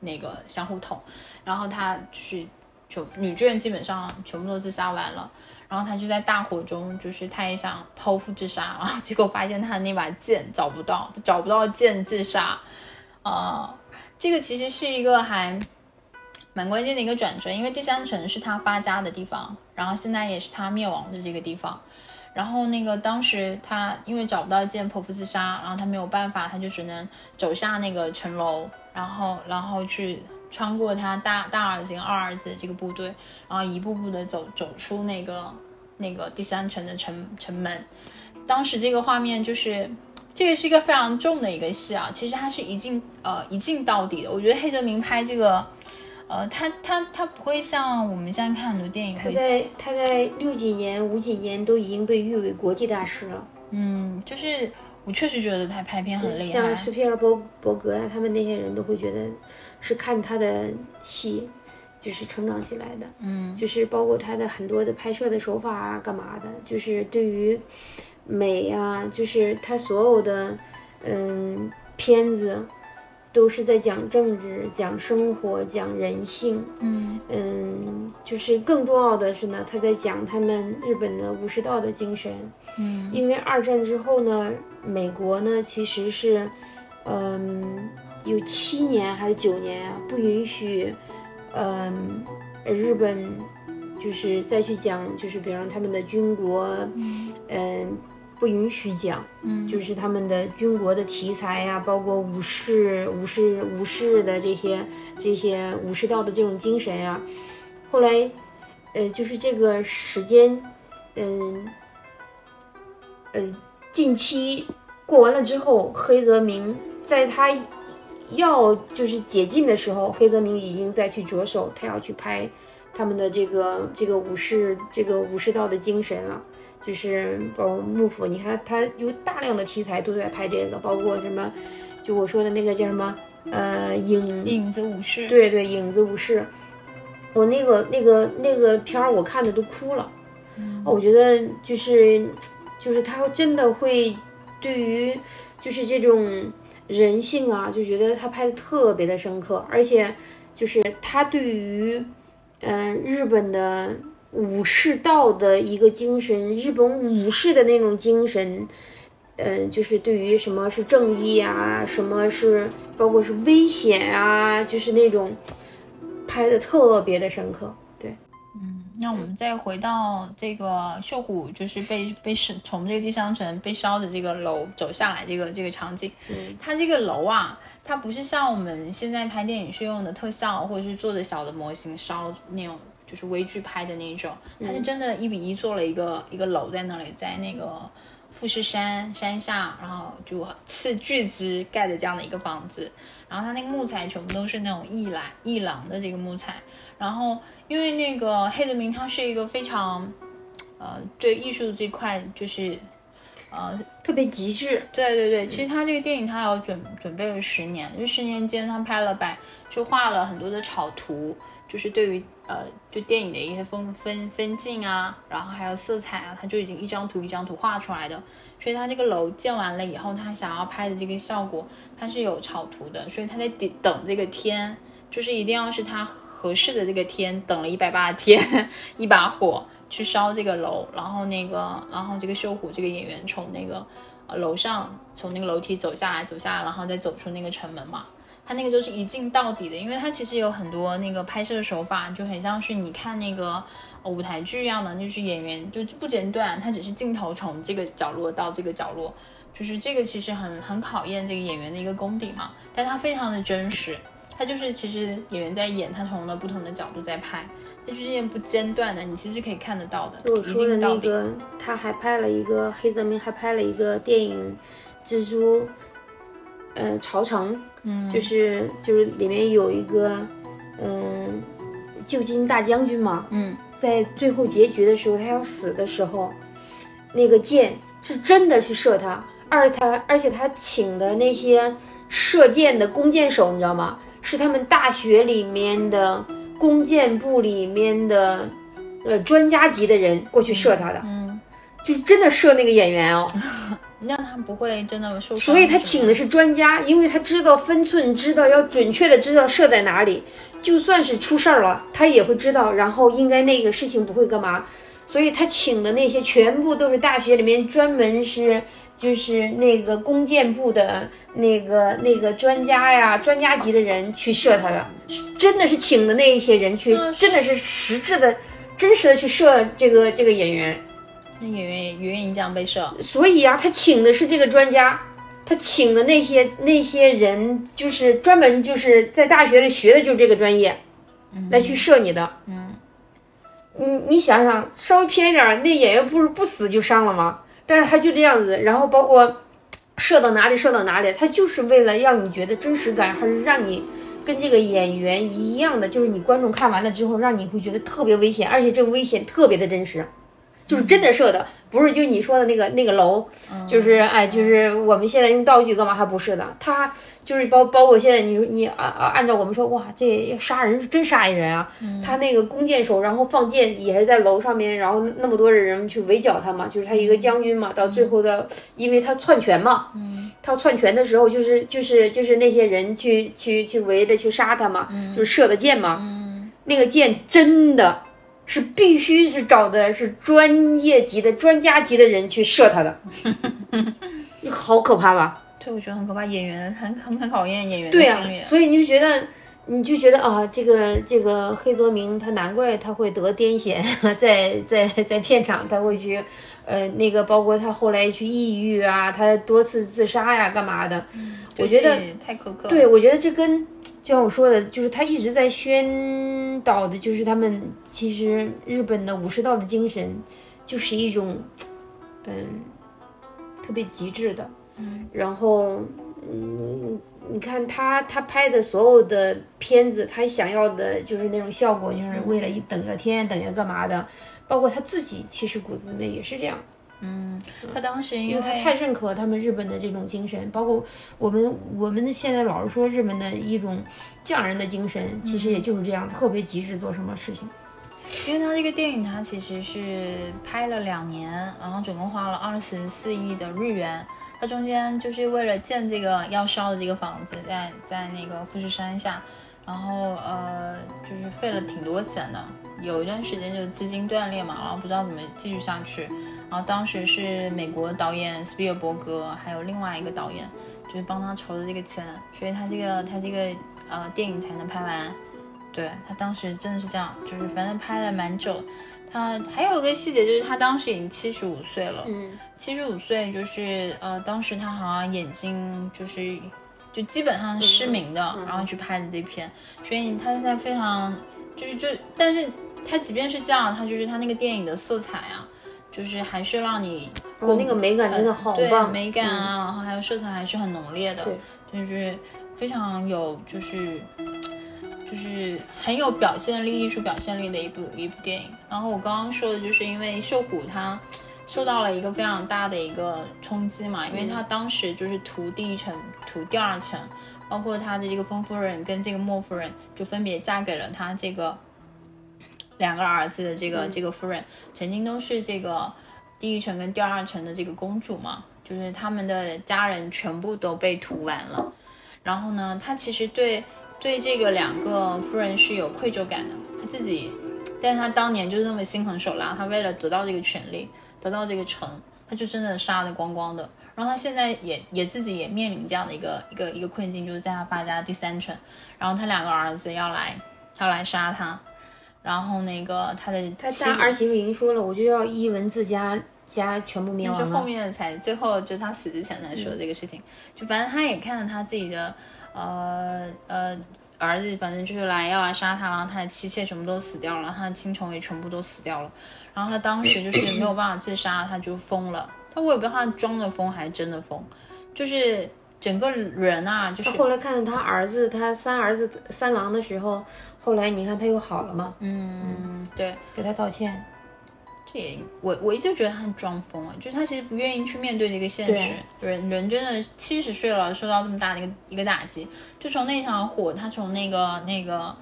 那个相互捅，然后他就是全女巨人基本上全部都自杀完了，然后他就在大火中，就是他也想剖腹自杀，然后结果发现他的那把剑找不到，找不到剑自杀，啊，这个其实是一个还蛮关键的一个转折，因为第三城是他发家的地方，然后现在也是他灭亡的这个地方。然后那个当时他因为找不到剑剖腹自杀，然后他没有办法，他就只能走下那个城楼，然后然后去穿过他大大儿子跟二儿子这个部队，然后一步步的走走出那个那个第三城的城城门。当时这个画面就是这个是一个非常重的一个戏啊，其实它是一镜呃一镜到底的。我觉得黑泽明拍这个。呃，他他他不会像我们现在看很多电影，他在他在六几年、五几年都已经被誉为国际大师了。嗯，就是我确实觉得他拍片很厉害，像斯皮尔伯伯格啊，他们那些人都会觉得是看他的戏就是成长起来的。嗯，就是包括他的很多的拍摄的手法啊，干嘛的，就是对于美啊，就是他所有的嗯片子。都是在讲政治、讲生活、讲人性，嗯嗯，就是更重要的是呢，他在讲他们日本的武士道的精神，嗯，因为二战之后呢，美国呢其实是，嗯，有七年还是九年啊，不允许，嗯，日本就是再去讲，就是比方他们的军国，嗯。不允许讲，嗯，就是他们的军国的题材呀，包括武士、武士、武士的这些、这些武士道的这种精神呀。后来，呃，就是这个时间，嗯，呃，近期过完了之后，黑泽明在他要就是解禁的时候，黑泽明已经在去着手，他要去拍他们的这个这个武士这个武士道的精神了。就是包括幕府，你看他有大量的题材都在拍这个，包括什么，就我说的那个叫什么，呃，影影子武士，对对，影子武士，我那个那个那个片儿我看的都哭了，我觉得就是就是他真的会对于就是这种人性啊，就觉得他拍的特别的深刻，而且就是他对于嗯日本的。武士道的一个精神，日本武士的那种精神，嗯，就是对于什么是正义啊，什么是包括是危险啊，就是那种拍的特别的深刻。那我们再回到这个秀虎，就是被被是从这个地上层被烧的这个楼走下来这个这个场景，嗯，它这个楼啊，它不是像我们现在拍电影是用的特效或者是做的小的模型烧那种。就是微距拍的那种，它是真的一比一做了一个一个楼在那里，在那个富士山山下，然后就斥巨资盖的这样的一个房子，然后它那个木材全部都是那种一兰一郎的这个木材，然后因为那个黑泽明他是一个非常，呃，对艺术这块就是。呃，特别极致。对对对，其实他这个电影他有准准备了十年，就十年间他拍了百，就画了很多的草图，就是对于呃就电影的一些分分分镜啊，然后还有色彩啊，他就已经一张图一张图画出来的。所以他这个楼建完了以后，他想要拍的这个效果，他是有草图的，所以他在等等这个天，就是一定要是他合适的这个天，等了一百八天，一把火。去烧这个楼，然后那个，然后这个秀虎这个演员从那个呃楼上从那个楼梯走下来，走下来，然后再走出那个城门嘛。他那个就是一镜到底的，因为他其实有很多那个拍摄手法，就很像是你看那个舞台剧一样的，就是演员就不间断，他只是镜头从这个角落到这个角落，就是这个其实很很考验这个演员的一个功底嘛。但他非常的真实，他就是其实演员在演，他从了不同的角度在拍。就是这不间断的，你其实可以看得到的。我说的那个，他还拍了一个黑泽明，还拍了一个电影《蜘蛛》，呃，朝城，嗯，就是就是里面有一个，嗯，旧金大将军嘛，嗯，在最后结局的时候，他要死的时候，那个箭是真的去射他，而他而且他请的那些射箭的弓箭手，你知道吗？是他们大学里面的。弓箭部里面的，呃，专家级的人过去射他的，嗯，就是真的射那个演员哦，那他不会真的受伤。所以他请的是专家，因为他知道分寸，知道要准确的知道射在哪里，就算是出事儿了，他也会知道，然后应该那个事情不会干嘛。所以他请的那些全部都是大学里面专门是就是那个弓箭部的那个那个专家呀，专家级的人去射他的，真的是请的那一些人去，真的是实质的、真实的去射这个这个演员。那演员也愿意这样被射，所以啊，他请的是这个专家，他请的那些那些人就是专门就是在大学里学的就是这个专业，来去射你的。嗯你你想想，稍微偏一点儿，那演员不是不死就伤了吗？但是他就这样子，然后包括射到哪里射到哪里，他就是为了让你觉得真实感，还是让你跟这个演员一样的，就是你观众看完了之后，让你会觉得特别危险，而且这个危险特别的真实。就是真的射的，不是就你说的那个那个楼，就是哎，就是我们现在用道具干嘛？还不是的，他就是包包括现在你你按按照我们说，哇，这杀人是真杀一人啊！他那个弓箭手，然后放箭也是在楼上面，然后那么多的人去围剿他嘛，就是他一个将军嘛，到最后的，因为他篡权嘛，他篡权的时候，就是就是就是那些人去去去围着去杀他嘛，就是射的箭嘛，那个箭真的。是必须是找的是专业级的专家级的人去射他的，好可怕吧？对，我觉得很可怕。演员很很很考验演员的心理，所以你就觉得，你就觉得啊，这个这个黑泽明他难怪他会得癫痫，在在在片场他会去，呃，那个包括他后来去抑郁啊，他多次自杀呀，干嘛的？我觉得太苛刻。对，我觉得这跟就像我说的，就是他一直在宣导的，就是他们其实日本的武士道的精神，就是一种，嗯，特别极致的。嗯。然后，嗯，你看他他拍的所有的片子，他想要的就是那种效果，就是为了一等个天，等个干嘛的，包括他自己，其实骨子里面也是这样子。嗯，他当时因为他太认可他们日本的这种精神，包括我们我们现在老是说日本的一种匠人的精神，其实也就是这样，特别极致做什么事情。因为他这个电影，他其实是拍了两年，然后总共花了二十四亿的日元。他中间就是为了建这个要烧的这个房子，在在那个富士山下，然后呃就是费了挺多钱的，有一段时间就资金断裂嘛，然后不知道怎么继续下去。然后当时是美国导演斯皮尔伯格，还有另外一个导演，就是帮他筹的这个钱，所以他这个他这个呃电影才能拍完。对他当时真的是这样，就是反正拍了蛮久。他还有一个细节就是他当时已经七十五岁了，嗯，七十五岁就是呃当时他好像眼睛就是就基本上失明的，然后去拍的这篇，所以他现在非常就是就，但是他即便是这样，他就是他那个电影的色彩啊。就是还是让你过那个美感真的好棒，美感啊，然后还有色彩还是很浓烈的，就是非常有就是就是很有表现力、艺术表现力的一部一部电影。然后我刚刚说的就是因为秀虎他受到了一个非常大的一个冲击嘛，因为他当时就是图第一层、图第二层，包括他的这个丰夫人跟这个莫夫人就分别嫁给了他这个。两个儿子的这个这个夫人，曾经都是这个第一层跟第二层的这个公主嘛，就是他们的家人全部都被屠完了。然后呢，他其实对对这个两个夫人是有愧疚感的，他自己，但是他当年就是那么心狠手辣，他为了得到这个权利，得到这个城，他就真的杀的光光的。然后他现在也也自己也面临这样的一个一个一个困境，就是在他发家第三城，然后他两个儿子要来要来杀他。然后那个他的他家儿媳妇已经说了，我就要一文字家家全部灭亡是后面才最后就他死之前才说这个事情，就反正他也看到他自己的呃呃儿子，反正就是来要来杀他，然后他的妻妾全部都死掉了，他的亲宠也全部都死掉了，然后他当时就是没有办法自杀，他就疯了，他我也不知道他装的疯还是真的疯，就是。整个人啊，就是后来看到他儿子，他三儿子三郎的时候，后来你看他又好了嘛？嗯，对，给他道歉。这也我我一直觉得他很装疯啊，就是他其实不愿意去面对这个现实。人人真的七十岁了，受到这么大的一个一个打击，就从那场火，他从那个那个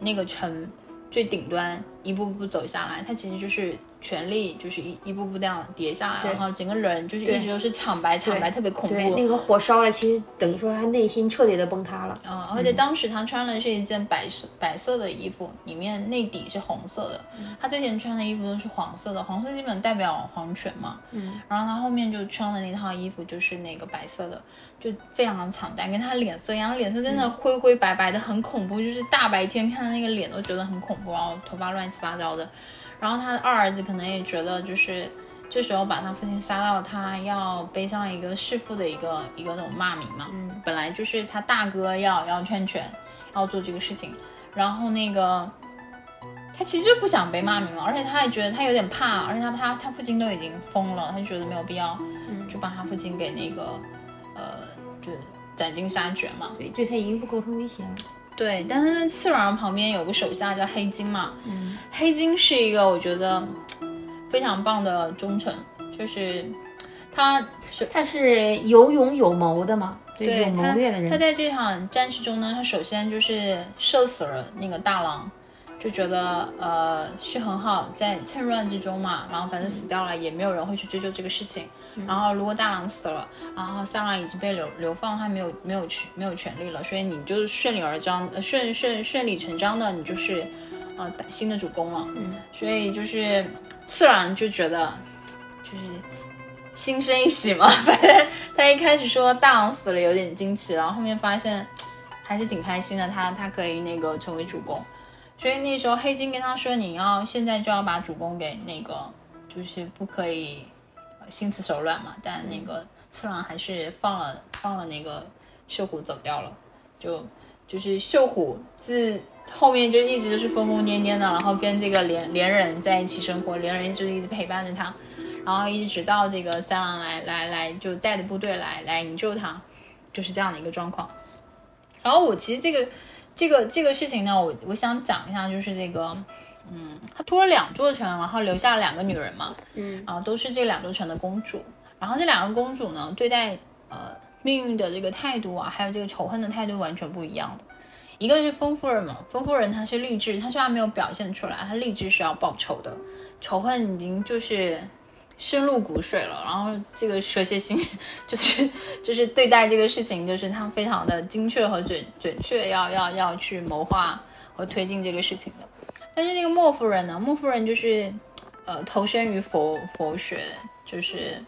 那个城最顶端一步步走下来，他其实就是权力就是一一步步那样叠下来，然后整个人就是一直都是惨白惨白，特别恐，怖。那个火烧了，其实等于说他内心彻底的崩塌了。啊、而且当时他穿的是一件白色白色的衣服，里面内底是红色的。他之前穿的衣服都是黄色的，黄色基本代表皇权嘛。嗯，然后他后面就穿的那套衣服就是那个白色的，就非常的惨淡，跟他脸色一样，脸色真的灰灰白白的，很恐怖，就是大白天看的那个脸都觉得很恐怖，然后头发乱七八糟的。然后他的二儿子可能也觉得就是。这时候把他父亲杀到他要背上一个弑父的一个一个那种骂名嘛，嗯，本来就是他大哥要要劝劝，要做这个事情，然后那个他其实就不想被骂名了，而且他也觉得他有点怕，而且他他他父亲都已经疯了，他就觉得没有必要，嗯就把他父亲给那个呃就斩尽杀绝嘛。对，对他已经不构成威胁了。对，但是那次郎旁边有个手下叫黑金嘛，嗯，黑金是一个我觉得非常棒的忠臣，就是他是他是有勇有谋的嘛，对，对有谋他略的人。他在这场战事中呢，他首先就是射死了那个大郎，就觉得呃是很好，在趁乱之中嘛，然后反正死掉了，也没有人会去追究这个事情。然后如果大郎死了，然后三郎已经被流流放，他没有没有权没有权利了，所以你就顺理而章，呃顺顺顺理成章的，你就是呃新的主公了。嗯，所以就是次郎就觉得就是心生一喜嘛，反正他一开始说大郎死了有点惊奇，然后后面发现还是挺开心的，他他可以那个成为主公，所以那时候黑金跟他说你要现在就要把主公给那个就是不可以心慈手软嘛，但那个次郎还是放了放了那个秀虎走掉了，就就是秀虎自后面就一直都是疯疯癫癫的，然后跟这个连连人在一起生活，连人就一直陪伴着他，然后一直到这个三郎来来来就带着部队来来营救他，就是这样的一个状况。然后我其实这个这个这个事情呢，我我想讲一下，就是这个，嗯，他屠了两座城，然后留下了两个女人嘛，嗯，然后都是这两座城的公主。然后这两个公主呢，对待呃命运的这个态度啊，还有这个仇恨的态度完全不一样的。一个是丰夫人嘛，丰夫人她是励志，她虽然没有表现出来，她励志是要报仇的，仇恨已经就是深入骨髓了。然后这个蛇蝎心 就是就是对待这个事情，就是他非常的精确和准准确，要要要去谋划和推进这个事情的。但是那个莫夫人呢，莫夫人就是呃投身于佛佛学，就是。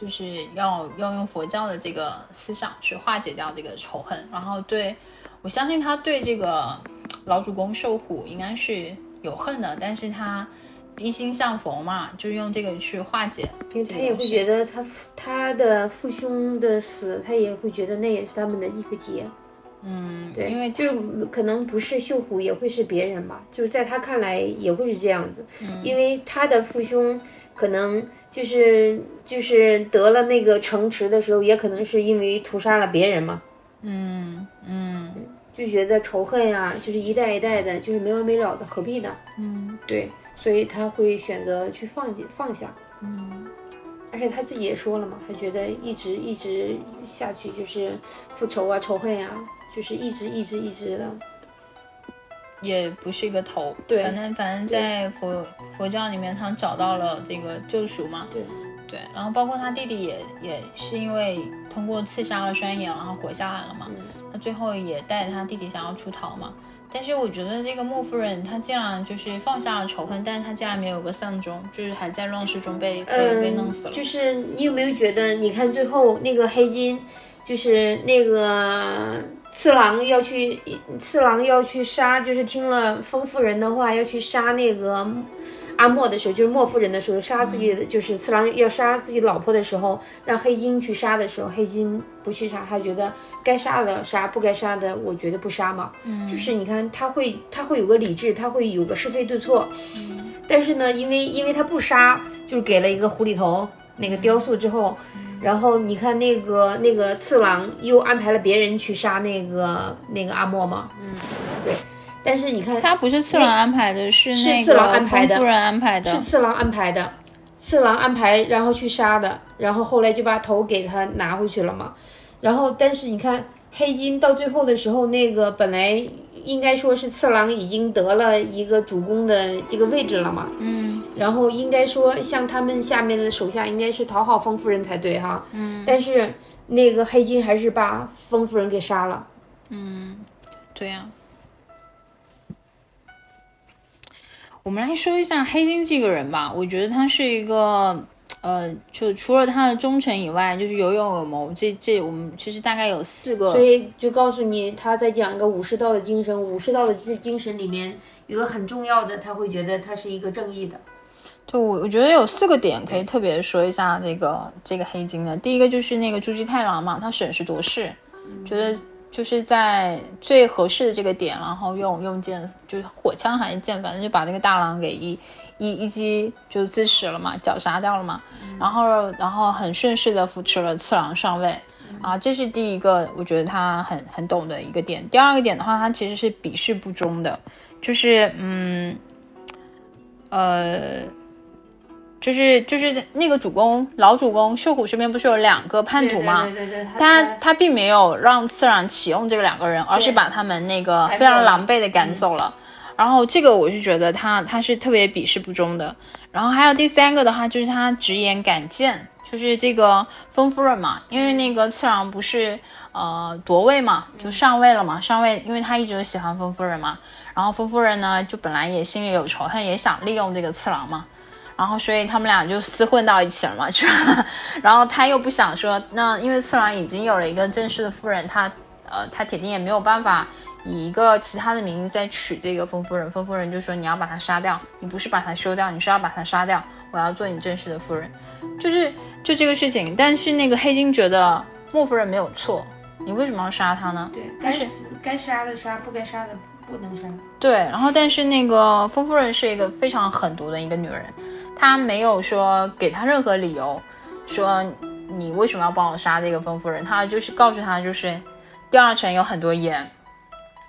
就是要要用佛教的这个思想去化解掉这个仇恨，然后对我相信他对这个老主公寿虎应该是有恨的，但是他一心向佛嘛，就用这个去化解。因为他也会觉得他他的父兄的死，他也会觉得那也是他们的一个劫。嗯，对，因为就是可能不是秀虎，也会是别人吧，就是在他看来也会是这样子，因为他的父兄可能就是就是得了那个城池的时候，也可能是因为屠杀了别人嘛，嗯嗯就觉得仇恨呀、就是一代一代的，就是没完没了的，何必呢？嗯对，所以他会选择去放弃放下，嗯而且他自己也说了嘛，他觉得一直一直下去就是复仇啊、仇恨呀、就是一直一直一直的。也不是一个头。对反正反正在佛佛教里面，他找到了这个救赎嘛。对对，然后包括他弟弟也也是因为通过刺杀了栓眼，然后活下来了嘛。嗯他最后也带着他弟弟想要出逃嘛。但是我觉得这个莫夫人，她竟然就是放下了仇恨，但是她竟然没有个丧钟，就是还在乱世中被被、被弄死了。嗯就是你有没有觉得，你看最后那个黑金，就是那个次郎要去，次郎要去杀，就是听了丰夫人的话要去杀那个阿莫的时候，就是莫夫人的时候，杀自己的就是次郎要杀自己老婆的时候，让黑金去杀的时候，黑金不去杀，他觉得该杀的杀，不该杀的我觉得不杀嘛。嗯。就是你看他会他会有个理智，他会有个是非对错，但是呢，因为因为他不杀，就是给了一个狐狸头那个雕塑之后，然后你看那个那个次郎又安排了别人去杀那个那个阿莫嘛，嗯，对，但是你看他不是次郎安排的，是是次郎个安排的丰夫人安排的。是次郎安排的，次郎安排然后去杀的，然后后来就把头给他拿回去了嘛。然后但是你看黑金到最后的时候，那个本来应该说是次郎已经得了一个主公的这个位置了嘛，嗯然后应该说像他们下面的手下应该是讨好丰夫人才对哈，嗯，但是那个黑金还是把丰夫人给杀了。嗯，对呀、我们来说一下黑金这个人吧，我觉得他是一个，呃，就除了他的忠诚以外，就是有勇有谋。这这我们其实大概有四个，所以就告诉你，他在讲一个武士道的精神。武士道的这精神里面有个很重要的，他会觉得他是一个正义的。对，我我觉得有四个点可以特别说一下这个这个黑金的。第一个就是那个朱姬太郎嘛，他审时度势，觉得就是在最合适的这个点，然后用用剑，就是火枪还是剑，反正就把那个大郎给一一一击就自死了嘛，绞杀掉了嘛。然后然后很顺势的扶持了次郎上位。啊，这是第一个，我觉得他很很懂的一个点。第二个点的话，他其实是鄙视不忠的，就是嗯，呃，就是就是那个主公老主公秀虎身边不是有两个叛徒吗？对对对对，他他并没有让次郎启用这个两个人，而是把他们那个非常狼狈的赶走了。然后这个我是觉得他他是特别鄙视不忠的。然后还有第三个的话，就是他直言敢谏，就是这个丰夫人嘛，因为那个次郎不是呃夺位嘛，就上位了嘛，上位，因为他一直都喜欢丰夫人嘛。然后丰夫人呢，就本来也心里有仇恨，也想利用这个次郎嘛。然后所以他们俩就厮混到一起了嘛，是吧？然后他又不想说，那因为次郎已经有了一个正式的夫人，他呃他铁定也没有办法以一个其他的名义再娶这个丰夫人。丰夫人就说你要把他杀掉，你不是把他休掉，你是要把他杀掉，我要做你正式的夫人，就是就这个事情。但是那个黑金觉得莫夫人没有错，你为什么要杀她呢？对，该死该杀的杀，不该杀的不能杀。对，然后但是那个丰夫人是一个非常狠毒的一个女人，他没有说给他任何理由，说你为什么要帮我杀这个丰夫人，他就是告诉她就是第二层有很多盐，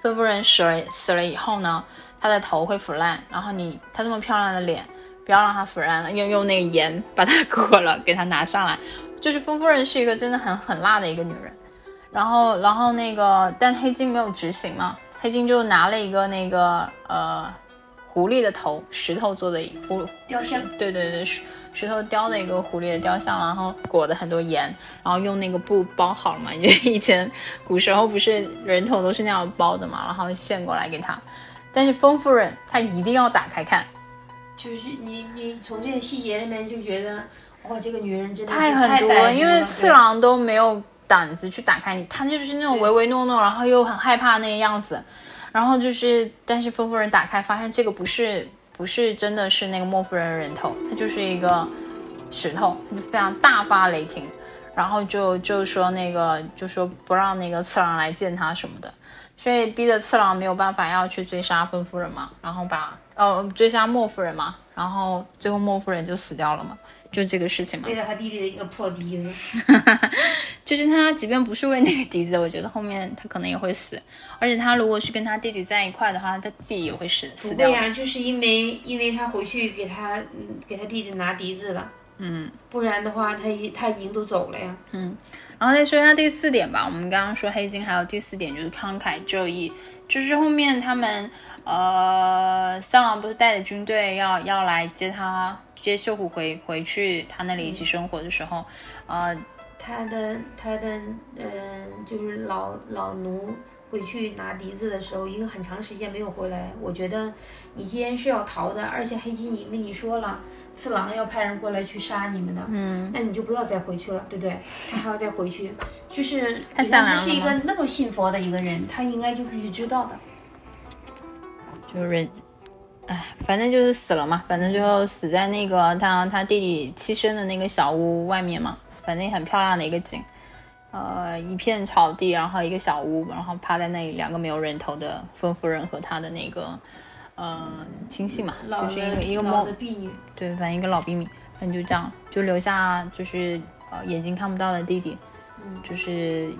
丰夫人死了死了以后呢，她的头会腐烂，然后你她这么漂亮的脸，不要让她腐烂了，用用那个盐把它裹了，给她拿上来，就是风夫人是一个真的很很辣的一个女人，然后然后那个但黑金没有执行嘛。黑金就拿了一个那个呃狐狸的头，石头做的狐雕像，对对对，石石头雕的一个狐狸的雕像，然后裹的很多盐，然后用那个布包好了嘛，因为以前古时候不是人头都是那样包的嘛，然后献过来给他。但是丰夫人她一定要打开看，就是你你从这些细节里面就觉得，哇，这个女人真的太狠毒了，因为次郎都没有胆子去打开你，他就是那种唯唯诺诺，然后又很害怕那个样子，然后就是，但是丰夫人打开发现这个不是不是真的是那个莫夫人的人头，它就是一个石头，就非常大发雷霆，然后就就说那个就说不让那个次郎来见他什么的，所以逼得次郎没有办法要去追杀丰夫人嘛，然后把呃追杀莫夫人嘛，然后最后莫夫人就死掉了嘛，就这个事情嘛。为了他弟弟的一个破笛子，就是他，即便不是为那个笛子，我觉得后面他可能也会死。而且他如果是跟他弟弟在一块的话，他弟弟也会死死掉。呀、就是因为因为他回去给他嗯给他弟弟拿笛子了，嗯不然的话他已他已经都走了呀。嗯。然后再说一下第四点吧，我们刚刚说黑金，还有第四点就是慷慨就义，就是后面他们呃三郎不是带着军队要要来接他接秀虎回回去他那里一起生活的时候，呃他的他的嗯、就是老老奴回去拿笛子的时候，一个很长时间没有回来。我觉得你既然是要逃的，而且黑金已经跟你说了，次郎要派人过来去杀你们的，嗯，那你就不要再回去了，对不对？他还要再回去，就是太你看善良了他是一个那么信佛的一个人，他应该就是去知道的。就是人，哎，反正就是死了嘛，反正最后死在那个他他弟弟栖身的那个小屋外面嘛，反正也很漂亮的一个景，呃，一片草地，然后一个小屋，然后趴在那里，两个没有人头的疯夫人和他的那个呃亲戚嘛，就是一个一个猫的婢女，对，反正一个老婢女，反正就这样，就留下就是呃眼睛看不到的弟弟，嗯就是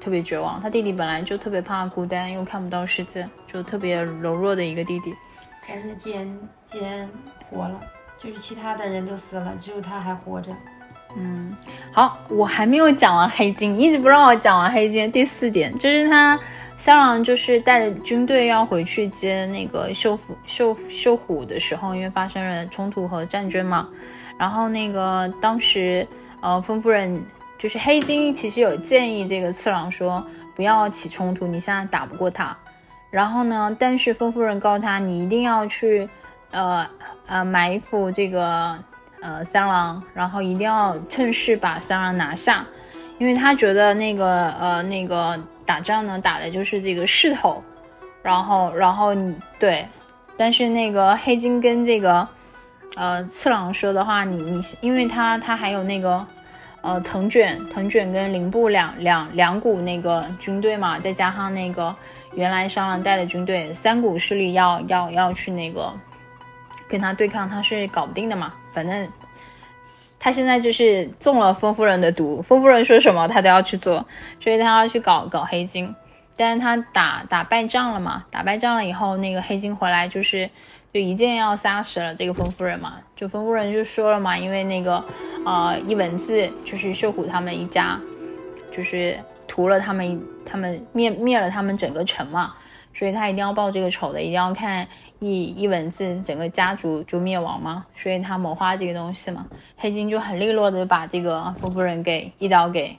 特别绝望。他弟弟本来就特别怕孤单，又看不到世界，就特别柔弱的一个弟弟。但是既然既然活了，就是其他的人都死了，只有他还活着。嗯，好，我还没有讲完黑金，一直不让我讲完黑金。第四点就是他三郎就是带着军队要回去接那个秀虎秀秀虎的时候，因为发生了冲突和战争嘛，然后那个当时呃丰夫人就是黑金其实有建议这个次郎说不要起冲突，你现在打不过他，然后呢，但是丰夫人告诉他你一定要去呃呃埋伏这个呃三郎，然后一定要趁势把三郎拿下，因为他觉得那个呃那个。打仗呢，打的就是这个势头，然后，然后你对，但是那个黑金跟这个呃次郎说的话，你你，因为他他还有那个呃藤卷藤卷跟林部两两两股那个军队嘛，再加上那个原来商狼带的军队，三股势力要要要去那个跟他对抗，他是搞不定的嘛，反正。他现在就是中了风夫人的毒，风夫人说什么他都要去做，所以他要去搞搞黑金。但是他打打败仗了嘛，打败仗了以后，那个黑金回来就是就一剑要杀死了这个风夫人嘛。就风夫人就说了嘛，因为那个呃一文字就是秀虎他们一家，就是屠了他们，他们灭灭了他们整个城嘛。所以他一定要报这个仇的，一定要看一一文字整个家族就灭亡嘛。所以他谋划这个东西嘛，黑金就很利落的把这个风夫人给一刀给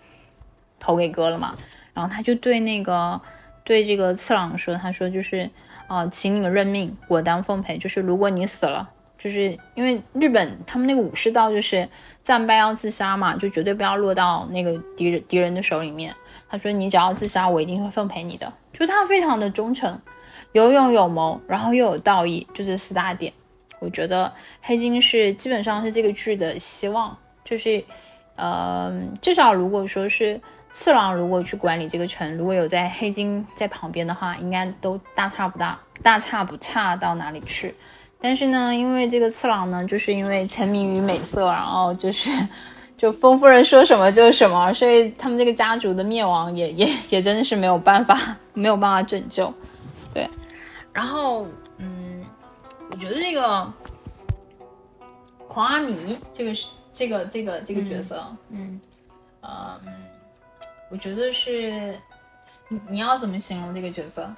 头给割了嘛。然后他就对那个对这个次郎说，他说就是啊，请你们认命，我当奉陪。就是如果你死了，就是因为日本他们那个武士道就是战败要自杀嘛，就绝对不要落到那个敌人敌人的手里面。他说你只要自杀，我一定会奉陪你的。就他非常的忠诚，有勇有谋，然后又有道义，就是四大点。我觉得黑金是基本上是这个剧的希望，就是，呃，至少如果说是次郎如果去管理这个城，如果有在黑金在旁边的话，应该都大差不大，大差不差到哪里去。但是呢，因为这个次郎呢，就是因为沉迷于美色，然后就是。就丰夫人说什么就是什么，所以他们这个家族的灭亡也 也也真的是没有办法，没有办法拯救。对，然后嗯，我觉得这个狂阿弥这个是这个这个这个角色，嗯，呃，我觉得是你你要怎么形容这个角色？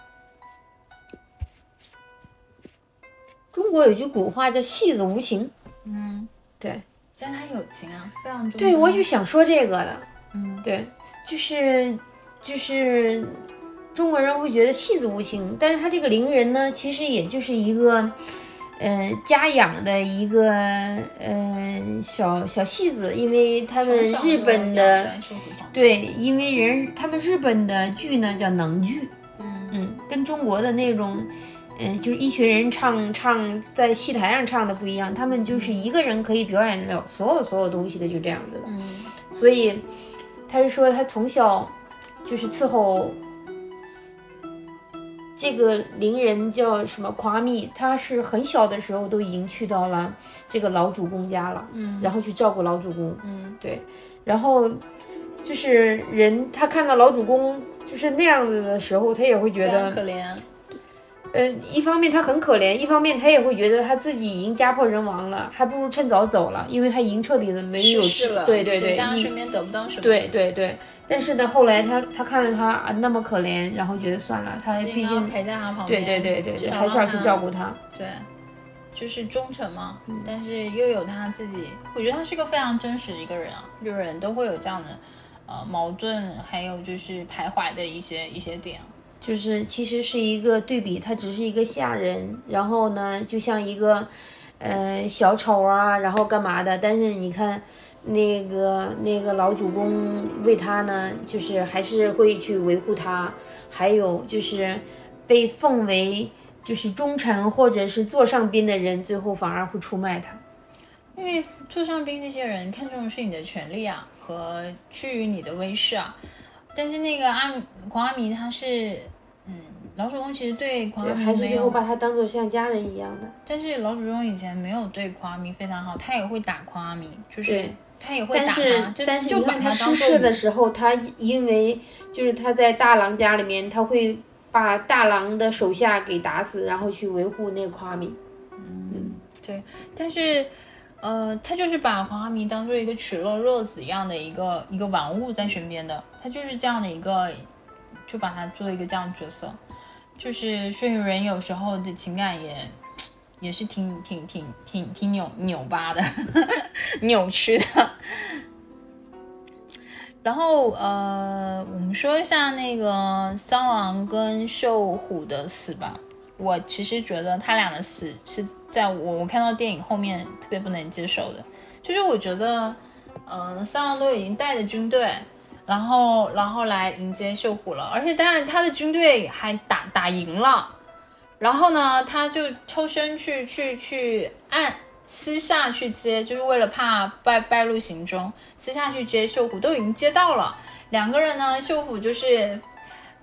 中国有句古话叫戏子无情，嗯，对。但他有情啊，非常重。对，我就想说这个的。嗯，对，就是就是中国人会觉得戏子无情，但是他这个伶人呢，其实也就是一个，呃，家养的一个，呃，小小戏子，因为他们日本的，对，因为人他们日本的剧呢叫能剧，嗯嗯，跟中国的那种。嗯，就是一群人唱唱在戏台上唱的不一样，他们就是一个人可以表演了所有所有东西的，就这样子的。嗯，所以他就说他从小就是伺候这个伶人叫什么夸密，他是很小的时候都已经去到了这个老主公家了，嗯，然后去照顾老主公，嗯，对，然后就是人他看到老主公就是那样子的时候，他也会觉得可怜。呃，一方面他很可怜，一方面他也会觉得他自己已经家破人亡了，还不如趁早走了，因为他已经彻底的没有了。对对对，家身边得不到什么。对对对，但是呢，后来他他看着他啊那么可怜，然后觉得算了，他毕竟陪在他旁边。对对对对对，还是要去照顾他。对，就是忠诚嘛，但是又有他自己，我觉得他是个非常真实的一个人啊，就人都会有这样的呃矛盾，还有就是徘徊的一些一些点。就是其实是一个对比，他只是一个下人，然后呢，就像一个，呃，小丑啊，然后干嘛的？但是你看，那个那个老主公为他呢，就是还是会去维护他，还有就是被奉为就是忠臣或者是座上宾的人，最后反而会出卖他，因为座上宾这些人看重的是你的权利啊和趋于你的威势啊，但是那个阿狂阿弥他是。嗯，老鼠公其实对夸米还是最后把他当做像家人一样的。但是老鼠公以前没有对夸米非常好，他也会打夸米，就是他也会打他。但是但是就把他失事的时候，他因为就是他在大郎家里面，他会把大郎的手下给打死，然后去维护那个夸米。嗯，对。但是呃，他就是把狂阿弥当做一个取乐乐子一样的一个一个玩物在身边的，他就是这样的一个。就把他做一个这样角色，就是所以人有时候的情感也也是挺挺挺挺挺扭扭巴的，扭曲的。然后呃，我们说一下那个桑狼跟秀虎的死吧。我其实觉得他俩的死是在我我看到电影后面特别不能接受的，就是我觉得，嗯、桑狼都已经带着军队，然后然后来迎接秀虎了，而且当然他的军队还打打赢了，然后呢，他就抽身去去去暗私下去接，就是为了怕败败露行踪，私下去接秀虎，都已经接到了。两个人呢，秀虎就是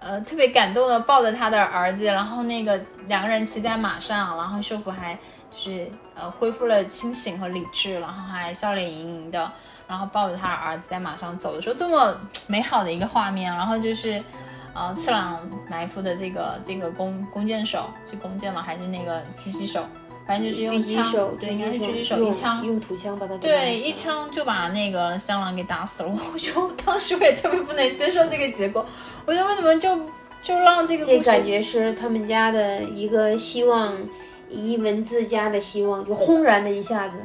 呃特别感动的抱着他的儿子，然后那个两个人骑在马上，然后秀虎还就是呃恢复了清醒和理智，然后还笑脸盈盈的，然后抱着他的儿子在马上走的时候，多么美好的一个画面。然后就是呃次郎埋伏的这个这个弓弓箭手是弓箭吗？还是那个狙击手？反正就是用狙击枪手，，对，应该是狙击手一枪用土枪把他对，一枪就把那个香狼给打死了。我就当时我也特别不能接受这个结果，我觉得为什么就就让这个这感觉是他们家的一个希望，一文字家的希望，就轰然的一下子，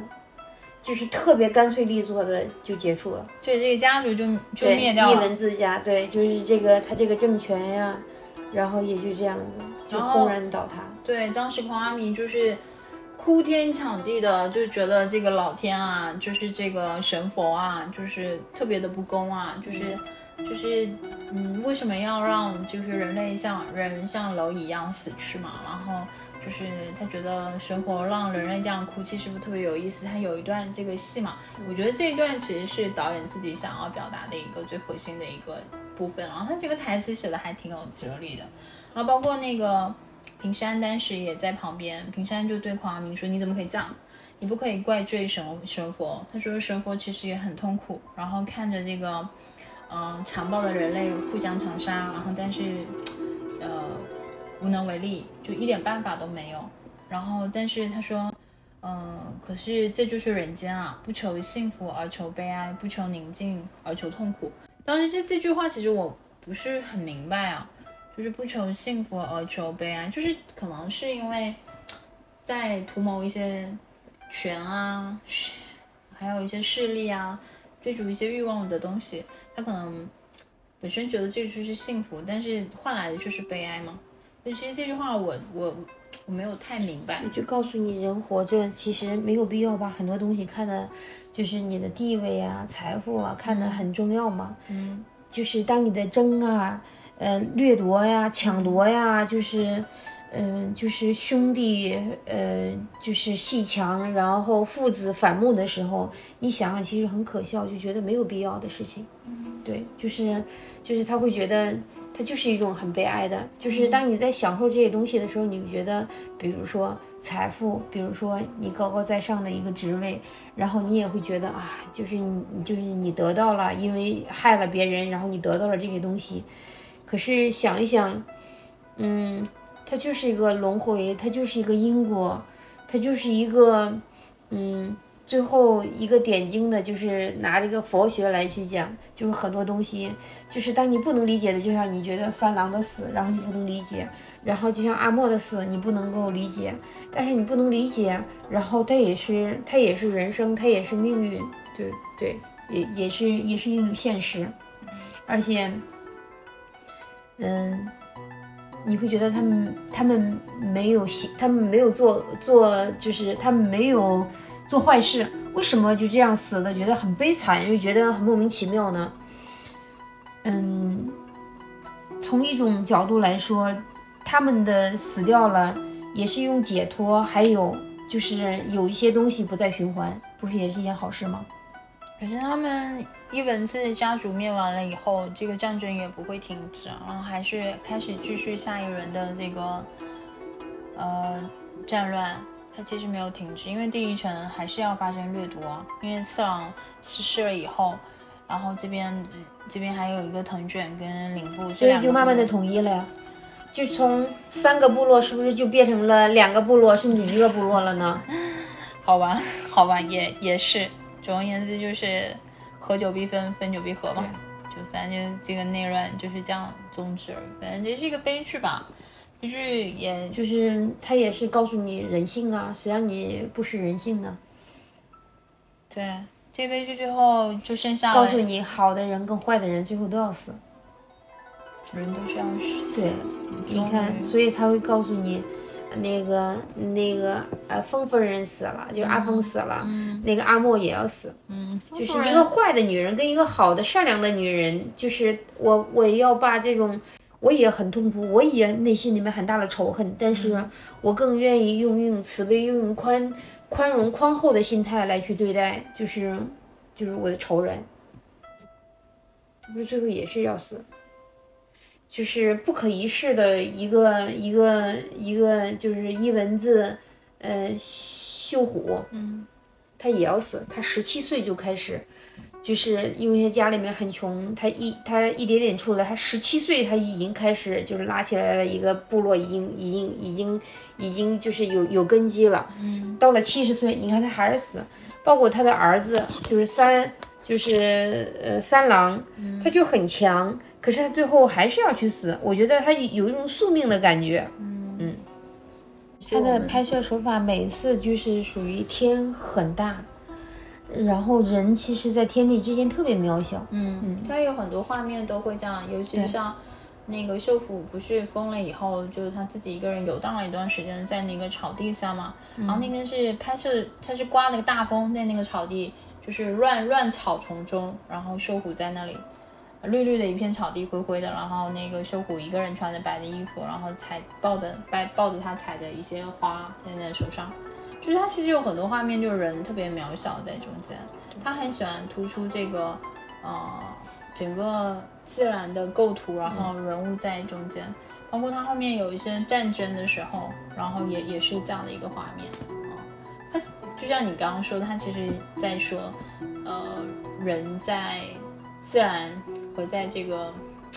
就是特别干脆利索的就结束了。就这个家族就就，灭掉了。一文字家，对，就是这个他这个政权呀，然后也就这样子，就轰然倒塌。对，当时狂阿弥就是哭天抢地的，就觉得这个老天啊，就是这个神佛啊，就是特别的不公啊，就是就是嗯，为什么要让就是人类像人像蝼蚁一样死去嘛？然后就是他觉得神佛让人类这样哭泣是不是特别有意思？他有一段这个戏嘛，我觉得这一段其实是导演自己想要表达的一个最核心的一个部分，然后他这个台词写的还挺有哲理的，然后包括那个。平山当时也在旁边，平山就对狂阿明说：“你怎么可以这样？你不可以怪罪神神佛。”他说：“神佛其实也很痛苦，然后看着这个，嗯、残暴的人类互相残杀，然后但是，呃，无能为力，就一点办法都没有。然后，但是他说，嗯、可是这就是人间啊，不求幸福而求悲哀，不求宁静而求痛苦。当时这这句话其实我不是很明白啊。”就是不求幸福而求悲哀，就是可能是因为在图谋一些权啊，还有一些势力啊，追逐一些欲望的东西，他可能本身觉得这就是幸福，但是换来的就是悲哀嘛。就其实这句话我我我没有太明白，就告诉你，人活着其实没有必要把很多东西看的，就是你的地位啊、财富啊看的很重要嘛。嗯，就是当你的争啊、呃掠夺呀、抢夺呀，就是。嗯，就是兄弟，呃，就是戏强，然后父子反目的时候，你想想，其实很可笑，就觉得没有必要的事情。对，就是，就是他会觉得，它就是一种很悲哀的，就是当你在享受这些东西的时候，你觉得，比如说财富，比如说你高高在上的一个职位，然后你也会觉得啊，就是你，就是你得到了，因为害了别人，然后你得到了这些东西，可是想一想，嗯。它就是一个轮回，它就是一个因果，它就是一个，嗯，最后一个点睛的，就是拿这个佛学来去讲，就是很多东西，就是当你不能理解的，就像你觉得三郎的死，然后你不能理解，然后就像阿莫的死，你不能够理解，但是你不能理解，然后它也是，它也是人生，它也是命运，对对，也也是也是一种现实，而且，嗯。你会觉得他们他们没有他们没有做做，就是他们没有做坏事，为什么就这样死的？觉得很悲惨，又觉得很莫名其妙呢？嗯，从一种角度来说，他们的死掉了也是一种解脱，还有就是有一些东西不再循环，不是也是一件好事吗？可是他们一文字家族灭完了以后，这个战争也不会停止，然后还是开始继续下一轮的这个呃战乱，它其实没有停止，因为第一城还是要发生掠夺，因为次郎逝世了以后，然后这边这边还有一个藤卷跟领部，所以就慢慢的统一了呀，就从三个部落是不是就变成了两个部落，甚至一个部落了呢？好吧，好吧，也也是。总而言之，就是合久必分，分久必合嘛。就反正就这个内乱就是这样，宗旨而已。反正这是一个悲剧吧，悲剧也就是他也是告诉你人性啊，谁让你不识人性呢？对，这悲剧最后就剩下告诉你，好的人跟坏的人最后都要死。人都是要死的。你看，所以他会告诉你，那个那个呃，疯夫人死了，就是阿峰死了，那个阿莫也要死。嗯，就是一个坏的女人跟一个好的善良的女人，就是我我要把这种，我也很痛苦，我也内心里面很大的仇恨，但是我更愿意用一种慈悲、用一种宽宽容、宽厚的心态来去对待，就是就是我的仇人，不是最后也是要死。就是不可一世的一个一个一个，就是一文字，呃，绣虎，嗯，他也要死。他十七岁就开始，就是因为他家里面很穷，他一他一点点出来，他十七岁他已经开始就是拉起来了一个部落，已经已经已经已经就是有有根基了。嗯，到了七十岁，你看他还是死，包括他的儿子，就是三。就是呃三郎，他就很强，可是他最后还是要去死。我觉得他有一种宿命的感觉。嗯嗯，他的拍摄手法每次就是属于天很大，然后人其实，在天地之间特别渺小。嗯嗯，他有很多画面都会这样，尤其是像那个秀府不是疯了以后，就是他自己一个人游荡了一段时间在那个草地上嘛，然后那天是拍摄，他是刮了个大风在那个草地。就是乱乱草丛中，然后秀虎在那里，绿绿的一片草地，灰灰的，然后那个秀虎一个人穿着白的衣服，然后踩抱着抱抱着他采的一些花在那手上，就是他其实有很多画面，就是人特别渺小在中间，他很喜欢突出这个，呃，整个自然的构图，然后人物在中间，包括他后面有一些战争的时候，然后也也是这样的一个画面。他就像你刚刚说的，他其实在说，呃，人在自然和在这个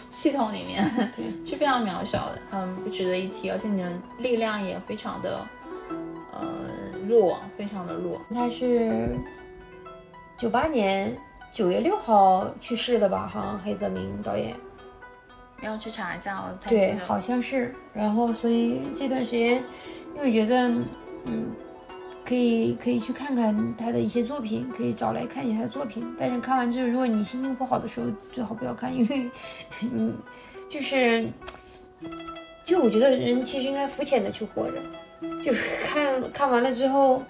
系统里面 是非常渺小的，嗯，不值得一提，而且你的力量也非常的呃弱，非常的弱。他是九八年九月六号去世的吧？好像黑泽明导演，要去查一下，我对，好像是。然后，所以这段时间，因为觉得，嗯。可以可以去看看他的一些作品，可以找来看一下他的作品。但是看完之后，如果你心情不好的时候，最好不要看，因为，嗯，就是，就我觉得人其实应该肤浅的去活着，就是 看看完了之后，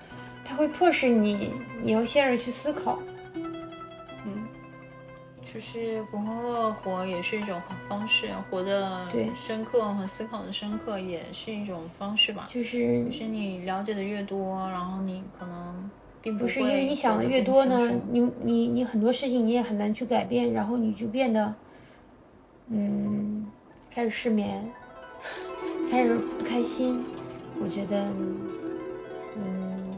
他会迫使你，你要陷入去思考。嗯就是浑浑噩噩活也是一种方式，活的深刻和思考的深刻也是一种方式吧。就是就是你了解的越多，然后你可能并不是因为你想的越多呢，你你你很多事情你也很难去改变，然后你就变得，嗯，开始失眠，开始不开心。我觉得，嗯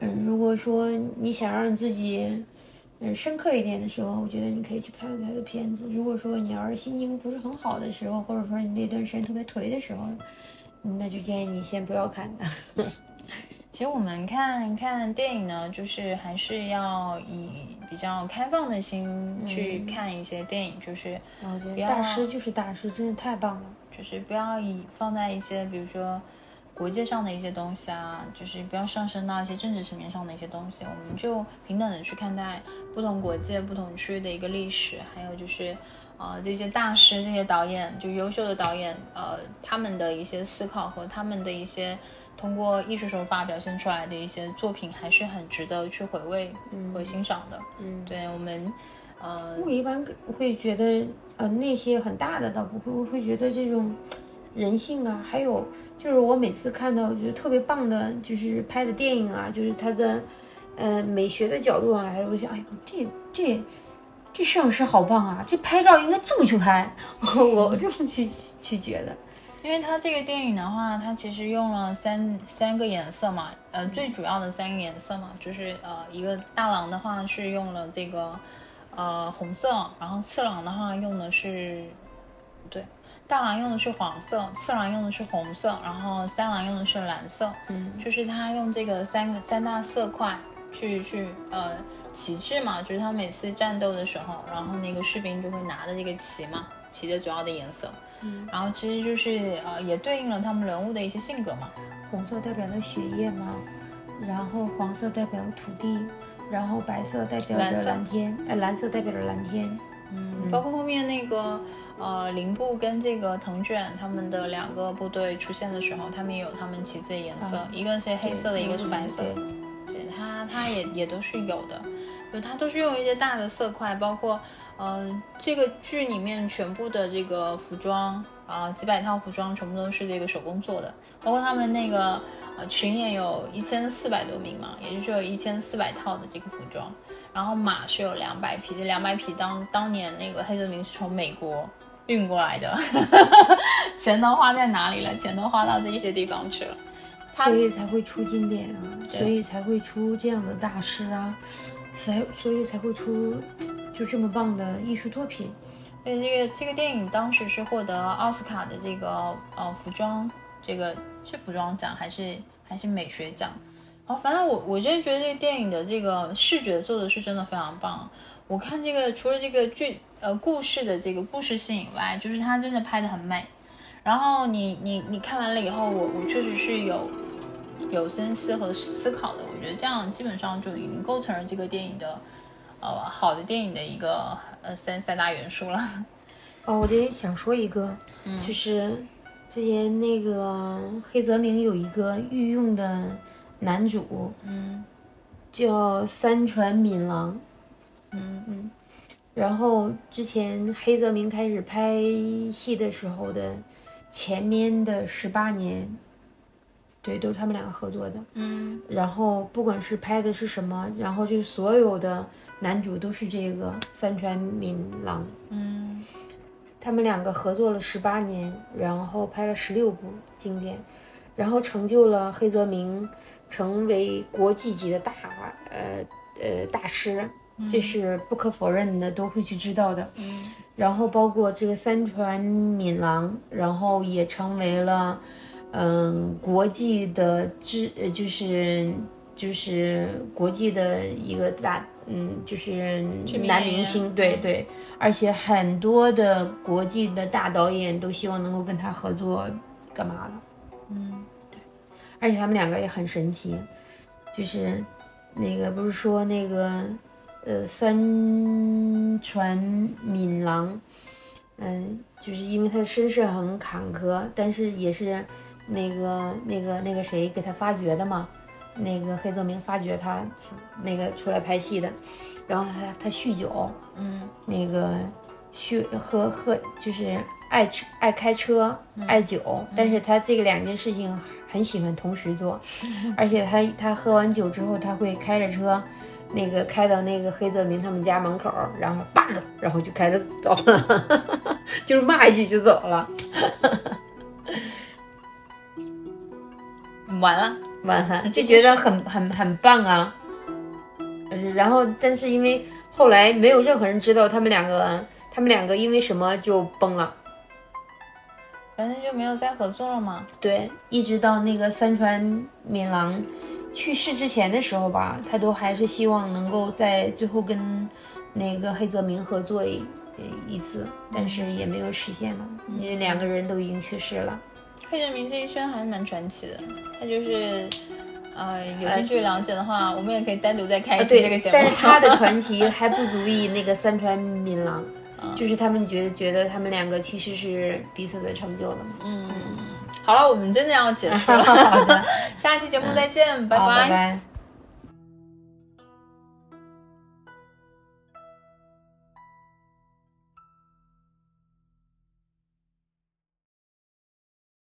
嗯，如果说你想让自己。嗯，深刻一点的时候，我觉得你可以去看他的片子。如果说你要是心情不是很好的时候，或者说你那段时间特别颓的时候，那就建议你先不要看的。其实我们看看电影呢，就是还是要以比较开放的心去看一些电影，就是我觉得大师就是大师，真的太棒了。就是不要以放在一些比如说。国界上的一些东西啊，就是不要上升到一些政治层面上的一些东西，我们就平等的去看待不同国界、不同区域的一个历史，还有就是，呃，这些大师、这些导演，就优秀的导演，呃，他们的一些思考和他们的一些通过艺术手法表现出来的一些作品，还是很值得去回味和欣赏的。嗯，对我们，呃，我一般会觉得，呃，那些很大的倒不会，我会觉得这种。人性啊，还有就是我每次看到就是特别棒的，就是拍的电影啊，就是它的，呃，美学的角度上来说，我想，哎呦，这这这摄影师好棒啊！这拍照应该这么去拍，我这么去去觉得。因为它这个电影的话，它其实用了三三个颜色嘛，呃，最主要的三个颜色嘛，就是呃，一个大郎的话是用了这个呃红色，然后次郎的话用的是，对。大郎用的是黄色，次郎用的是红色，然后三郎用的是蓝色。嗯，就是他用这个三个三大色块去去呃旗帜嘛，就是他每次战斗的时候，然后那个士兵就会拿着这个旗嘛，旗的主要的颜色。嗯，然后其实就是呃，也对应了他们人物的一些性格嘛。红色代表的血液嘛，然后黄色代表了土地，然后白色代表着蓝天，哎，蓝色代表着蓝天。嗯，包括后面那个呃，林部跟这个藤卷他们的两个部队出现的时候，他们也有他们旗帜的颜色，一个是黑色的，一个是白色的。对，它它也也都是有的，就它都是用一些大的色块，包括呃，这个剧里面全部的这个服装啊，几百套服装全部都是这个手工做的，包括他们那个呃群也有一千四百多名嘛，也就是有一千四百套的这个服装。然后马是有两百匹，这两百匹当当年那个黑泽明是从美国运过来的，钱都花在哪里了？钱都花到这一些地方去了，所以才会出经典啊，所以才会出这样的大师啊，才所以才会出就这么棒的艺术作品。所以这个这个电影当时是获得奥斯卡的这个呃服装，这个是服装奖还是还是美学奖？哦，反正我我真的觉得这个电影的这个视觉做的是真的非常棒。我看这个除了这个剧呃故事的这个故事性以外，就是它真的拍的很美。然后你你你看完了以后，我我确实是有有深思和思考的。我觉得这样基本上就已经构成了这个电影的呃好的电影的一个呃三三大元素了。哦，我得想说一个，就是之前那个黑泽明有一个御用的。男主，嗯，叫三船敏郎，嗯嗯，然后之前黑泽明开始拍戏的时候的前面的十八年，对，都是他们两个合作的，嗯，然后不管是拍的是什么，然后就是所有的男主都是这个三船敏郎，嗯，他们两个合作了十八年，然后拍了十六部经典，然后成就了黑泽明。成为国际级的大呃呃大师，这是不可否认的，都会去知道的。嗯，然后包括这个三船敏郎，然后也成为了嗯国际的知，就是就是国际的一个大嗯就是男明星，对对，而且很多的国际的大导演都希望能够跟他合作，干嘛的？嗯。对而且他们两个也很神奇，就是那个不是说那个呃三船敏郎，嗯，就是因为他的身世很坎坷，但是也是那个那个那个谁给他发掘的嘛，那个黑泽明发掘他那个出来拍戏的，然后他他酗酒，嗯，那个酗喝喝就是爱车爱开车爱酒，但是他这个两件事情。很喜欢同时做，而且他他喝完酒之后，他会开着车，那个开到那个黑泽明他们家门口，然后叭个，然后就开着走了，就是骂一句就走了，完了完了，就觉得很很很棒啊。然后，但是因为后来没有任何人知道他们两个，他们两个因为什么就崩了。反正就没有再合作了嘛？对，一直到那个三川敏郎去世之前的时候吧，他都还是希望能够在最后跟那个黑泽明合作一一次，但是也没有实现了，因为两个人都已经去世了。黑泽明这一生还是蛮传奇的，他就是呃，有兴趣了解的话，我们也可以单独再开一期这个节目。但是他的传奇 还不足以那个三川敏郎。就是他们觉得觉得他们两个其实是彼此的成就的嘛。嗯，好了，我们真的要结束了。好的，下期节目再见，拜拜。